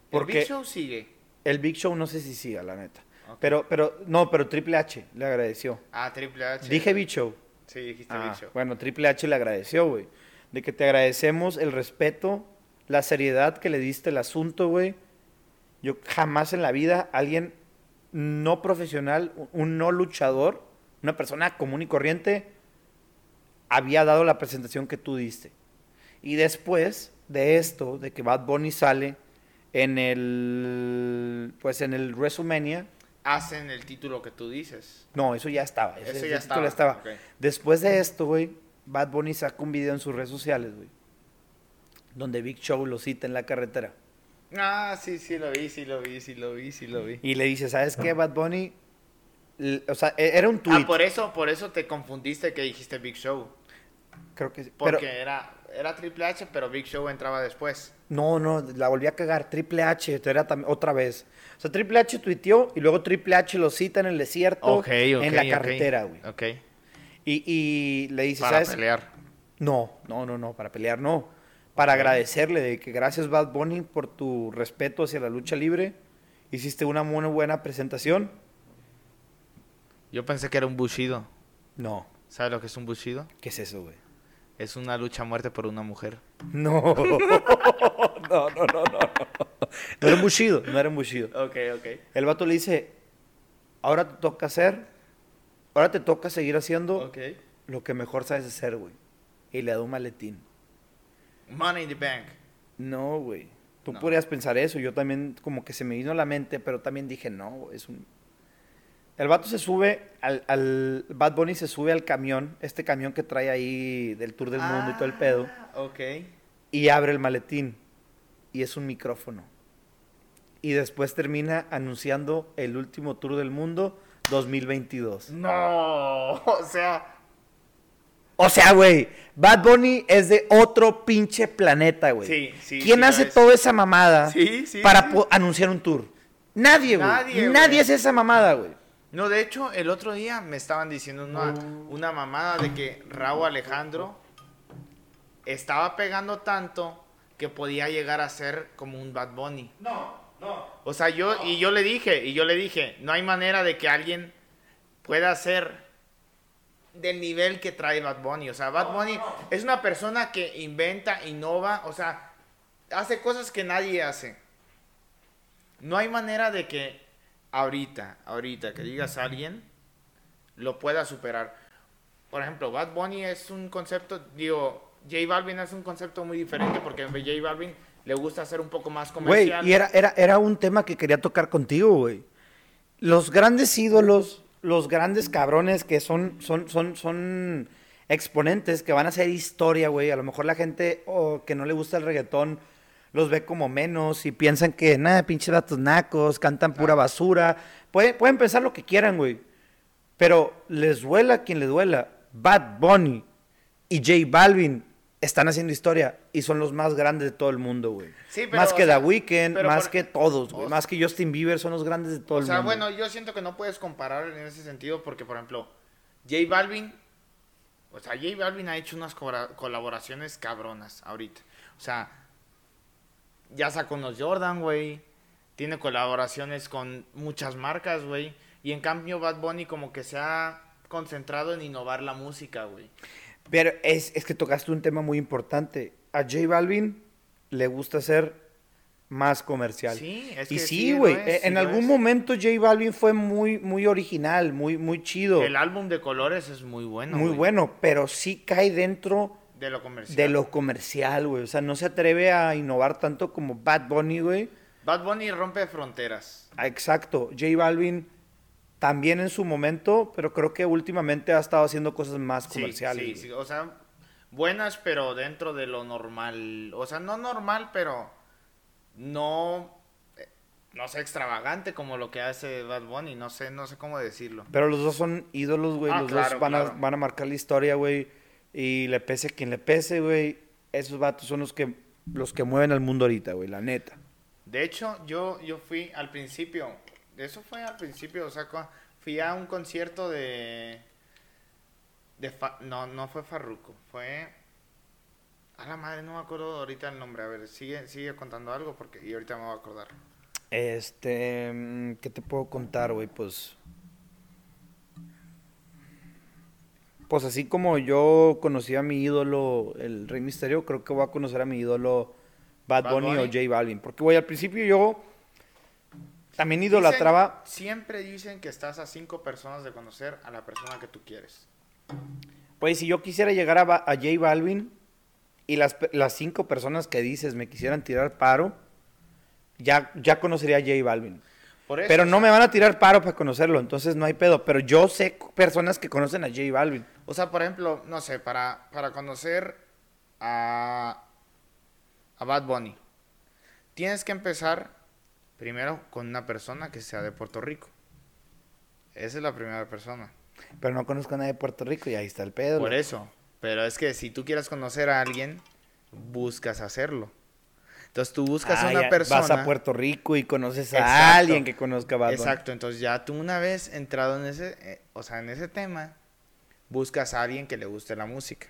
A: Porque
B: Big Show sigue?
A: el Big Show no sé si siga, la neta. Pero, pero, no, pero Triple H le agradeció.
B: Ah, Triple H.
A: Dije Big Show.
B: Sí, dijiste
A: Ah,
B: Big Show.
A: bueno, Triple H le agradeció, güey. De que te agradecemos el respeto, la seriedad que le diste al asunto, güey. Yo jamás en la vida alguien no profesional, un no luchador, una persona común y corriente, había dado la presentación que tú diste. Y después de esto, de que Bad Bunny sale en el, pues en el WrestleMania,
B: Hacen el título que tú dices.
A: no, eso ya estaba. ese-
B: Eso ya estaba.
A: Después de esto, güey, Bad Bunny saca un video en sus redes sociales, güey. Donde Big Show lo cita en la carretera.
B: Ah, sí, sí lo vi, sí lo vi, sí lo vi, sí lo vi.
A: Y le dice, ¿sabes qué, Bad Bunny? O sea, e- era un tweet.
B: Ah, por eso, por eso te confundiste que dijiste Big Show.
A: Creo que sí.
B: Porque
A: Pero,
B: era, era Triple H, pero Big Show entraba después.
A: no, no, la volví a cagar. Triple H, era otra vez. O sea, Triple H tuiteó y luego Triple H lo cita en el desierto, en la carretera, güey.
B: Ok.
A: Y, y le dice,
B: Para
A: ¿sabes?
B: pelear.
A: No, no, no, no, para pelear no. Para agradecerle de que gracias Bad Bunny por tu respeto hacia la lucha libre. Hiciste una muy buena presentación.
B: Yo pensé que era un Bushido.
A: No,
B: ¿Sabes lo que es un Bushido?
A: ¿qué es eso, güey?
B: Es una lucha a muerte por una mujer.
A: No. no, no, no, no. No era un Bushido, no era un Bushido.
B: Ok, ok.
A: El vato le dice, ahora te toca hacer, ahora te toca seguir haciendo
B: Ok.
A: lo que mejor sabes hacer, güey. Y le da un maletín.
B: Money in the Bank.
A: No, güey. Tú
B: No.
A: podrías pensar eso. Yo también como que se me vino a la mente, pero también dije, no, es un... El vato se sube al, al... Bad Bunny se sube al camión, este camión que trae ahí del Tour del Mundo y todo el pedo,
B: Ah, Ok.
A: y abre el maletín. Y es un micrófono. Y después termina anunciando el último Tour del Mundo 2022.
B: No, o sea,
A: O sea, güey, Bad Bunny es de otro pinche planeta, güey.
B: Sí, sí,
A: ¿Quién
B: sí
A: hace toda esa mamada
B: Sí, sí,
A: para anunciar un tour? Nadie, güey.
B: Nadie,
A: Nadie, hace esa mamada, güey.
B: No, de hecho, el otro día me estaban diciendo una, una mamada de que Raúl Alejandro estaba pegando tanto que podía llegar a ser como un Bad Bunny.
A: No, no.
B: O sea, yo, y yo le dije, y yo le dije, no hay manera de que alguien pueda ser del nivel que trae Bad Bunny. O sea, Bad Bunny es una persona que inventa, innova, o sea, hace cosas que nadie hace. No hay manera de que ahorita, ahorita, que digas a alguien, lo pueda superar. Por ejemplo, Bad Bunny es un concepto, digo, J Balvin es un concepto muy diferente porque J Balvin le gusta hacer un poco más
A: Güey,
B: comercial.
A: y era, era, era un tema que quería tocar contigo, güey. Los grandes ídolos, los grandes cabrones que son, son, son, son exponentes que van a hacer historia, güey. A lo mejor la gente oh, que no le gusta el reggaetón los ve como menos y piensan que, nada, pinches datos nacos, cantan pura basura. Pueden, pueden pensar lo que quieran, güey. Pero les duela a quien le duela. Bad Bunny y J Balvin están haciendo historia y son los más grandes de todo el mundo, güey.
B: Sí, pero,
A: más
B: o
A: que
B: sea,
A: The Weeknd, más
B: por-
A: que todos, güey.
B: o-
A: Más que Justin Bieber son los grandes de todo
B: O
A: el
B: sea,
A: mundo.
B: bueno, yo siento que no puedes comparar en ese sentido porque, por ejemplo, J Balvin, o sea, J Balvin ha hecho unas colaboraciones cabronas ahorita. O sea, ya sacó unos Jordan, güey. Tiene colaboraciones con muchas marcas, güey. Y en cambio, Bad Bunny como que se ha concentrado en innovar la música, güey.
A: Pero es, es que tocaste un tema muy importante. A J Balvin le gusta ser más comercial.
B: Sí, es
A: y
B: que
A: sí,
B: sí
A: güey.
B: sí
A: en algún momento J Balvin fue muy, muy original, muy, muy chido.
B: El álbum de colores es muy bueno.
A: muy bueno, pero sí cae dentro
B: De lo comercial.
A: de lo comercial, güey. O sea, no se atreve a innovar tanto como Bad Bunny, güey.
B: Bad Bunny rompe fronteras.
A: Ah, Exacto. J Balvin también en su momento, pero creo que últimamente ha estado haciendo cosas más comerciales.
B: sí, sí, o sea, buenas, pero dentro de lo normal. O sea, no normal, pero no, eh, no sé, extravagante como lo que hace Bad Bunny. No sé, no sé cómo decirlo.
A: Pero los dos son ídolos, güey.
B: Ah,
A: los
B: claro,
A: dos van, a, van a marcar la historia, güey. Y le pese a quien le pese, güey. Esos vatos son los que, los que mueven al mundo ahorita, güey, la neta.
B: De hecho, yo, yo fui al principio, eso fue al principio, o sea, fui a un concierto de, de Fa- no, no fue Farruko, fue, a la madre, no me acuerdo ahorita el nombre, a ver, sigue, sigue contando algo, porque, y ahorita me voy a acordar.
A: Este, mm, ¿qué te puedo contar, güey? Pues, pues así como yo conocí a mi ídolo, el Rey Misterio, creo que voy a conocer a mi ídolo Bad,
B: Bad
A: Bunny, o. J Balvin. Porque, güey, al principio yo también
B: Dicen-
A: idolatraba...
B: siempre dicen que estás a cinco personas de conocer a la persona que tú quieres.
A: Pues si yo quisiera llegar a, a J Balvin y las, las cinco personas que dices me quisieran tirar paro, ya, ya conocería a J Balvin.
B: Por eso,
A: Pero no me van a tirar paro para conocerlo, entonces no hay pedo. Pero yo sé personas que conocen a J Balvin.
B: O sea, por ejemplo, no sé, para, para conocer a, a Bad Bunny, tienes que empezar primero con una persona que sea de Puerto Rico. Esa es la primera persona.
A: Pero no conozco a nadie de Puerto Rico y ahí está el pedo.
B: Por eso. Pero es que si tú quieres conocer a alguien, buscas hacerlo. Entonces tú buscas
A: Ah,
B: a una
A: ya
B: persona.
A: Vas a Puerto Rico y conoces a
B: Exacto.
A: alguien que conozca a Bad Bunny.
B: Exacto, entonces ya tú una vez entrado en ese, eh, o sea, en ese tema, buscas a alguien que le guste la música.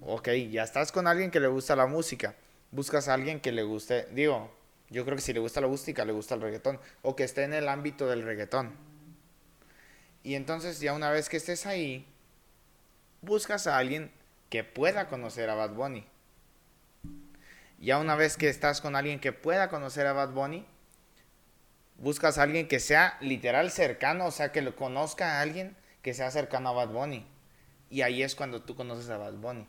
B: Ok, ya estás con alguien que le gusta la música. Buscas a alguien que le guste, digo, yo creo que si le gusta la música, le gusta el reggaetón. O que esté en el ámbito del reggaetón. Y entonces ya una vez que estés ahí, buscas a alguien que pueda conocer a Bad Bunny. Ya una vez que estás con alguien que pueda conocer a Bad Bunny, buscas a alguien que sea literal cercano, o sea, que lo conozca a alguien que sea cercano a Bad Bunny. Y ahí es cuando tú conoces a Bad Bunny.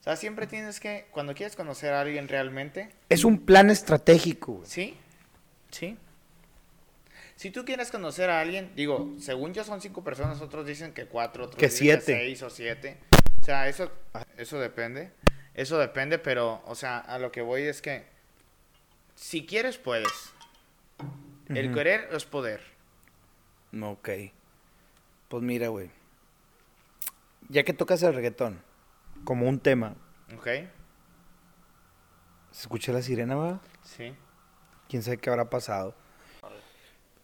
B: O sea, siempre tienes que, cuando quieres conocer a alguien realmente,
A: Es un plan estratégico, güey.
B: ¿sí? ¿Sí? Si tú quieres conocer a alguien, digo, según yo son cinco personas, otros dicen que cuatro, otros
A: Que
B: dicen
A: siete.
B: que seis o siete. O sea, eso, eso depende. Eso depende, pero, o sea, a lo que voy es que si quieres, puedes. El querer es poder.
A: Ok. Pues mira, güey. Ya que tocas el reggaetón como un tema,
B: ¿Ok?
A: ¿se escucha la sirena, va?
B: Sí.
A: quién sabe qué habrá pasado.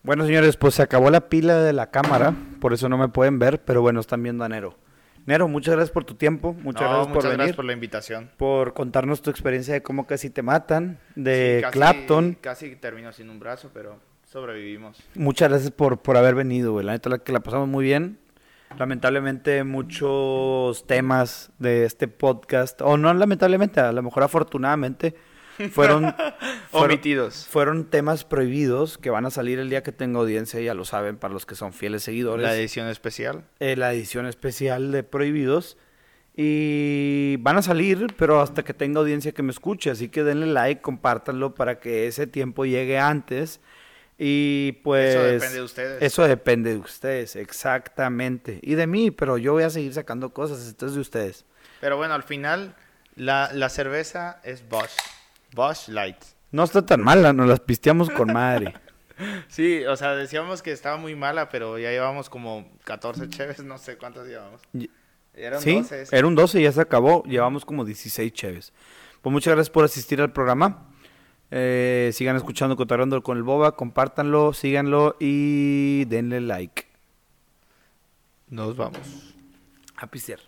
A: Bueno, señores, pues se acabó la pila de la cámara, por eso no me pueden ver, pero bueno, están viendo a Nero. Nero, muchas gracias por tu tiempo, muchas
B: No,
A: gracias por
B: muchas
A: venir,
B: gracias por la invitación.
A: por contarnos tu experiencia de cómo casi te matan, de
B: Sí, casi-
A: Clapton.
B: Casi termino sin un brazo, pero sobrevivimos.
A: Muchas gracias por, por haber venido, güey. La neta, la que la pasamos muy bien. Lamentablemente, muchos temas de este podcast, o no lamentablemente, a lo mejor afortunadamente, fueron, fueron,
B: Omitidos.
A: fueron temas prohibidos que van a salir el día que tenga audiencia, ya lo saben, para los que son fieles seguidores.
B: La edición especial.
A: eh, la edición especial de Prohibidos. Y van a salir, pero hasta que tenga audiencia que me escuche. Así que denle like, compártanlo para que ese tiempo llegue antes. Y pues...
B: Eso depende de ustedes.
A: Eso depende de ustedes, exactamente. Y de mí, pero yo voy a seguir sacando cosas. Esto es de ustedes.
B: Pero bueno, al final, la, la cerveza es Bosch. Bosch Light.
A: No está tan mala, nos las pisteamos con madre.
B: Sí, o sea, decíamos que estaba muy mala, pero ya llevamos como 14 cheves, no sé cuántas llevamos. Eran
A: sí,
B: 12. ese.
A: era un 12 y ya se acabó. Llevamos como 16 cheves. Pues muchas gracias por asistir al programa. Eh, sigan escuchando Cotarrando con el Boba. Compártanlo, síganlo y denle like.
B: Nos vamos.
A: A pistear.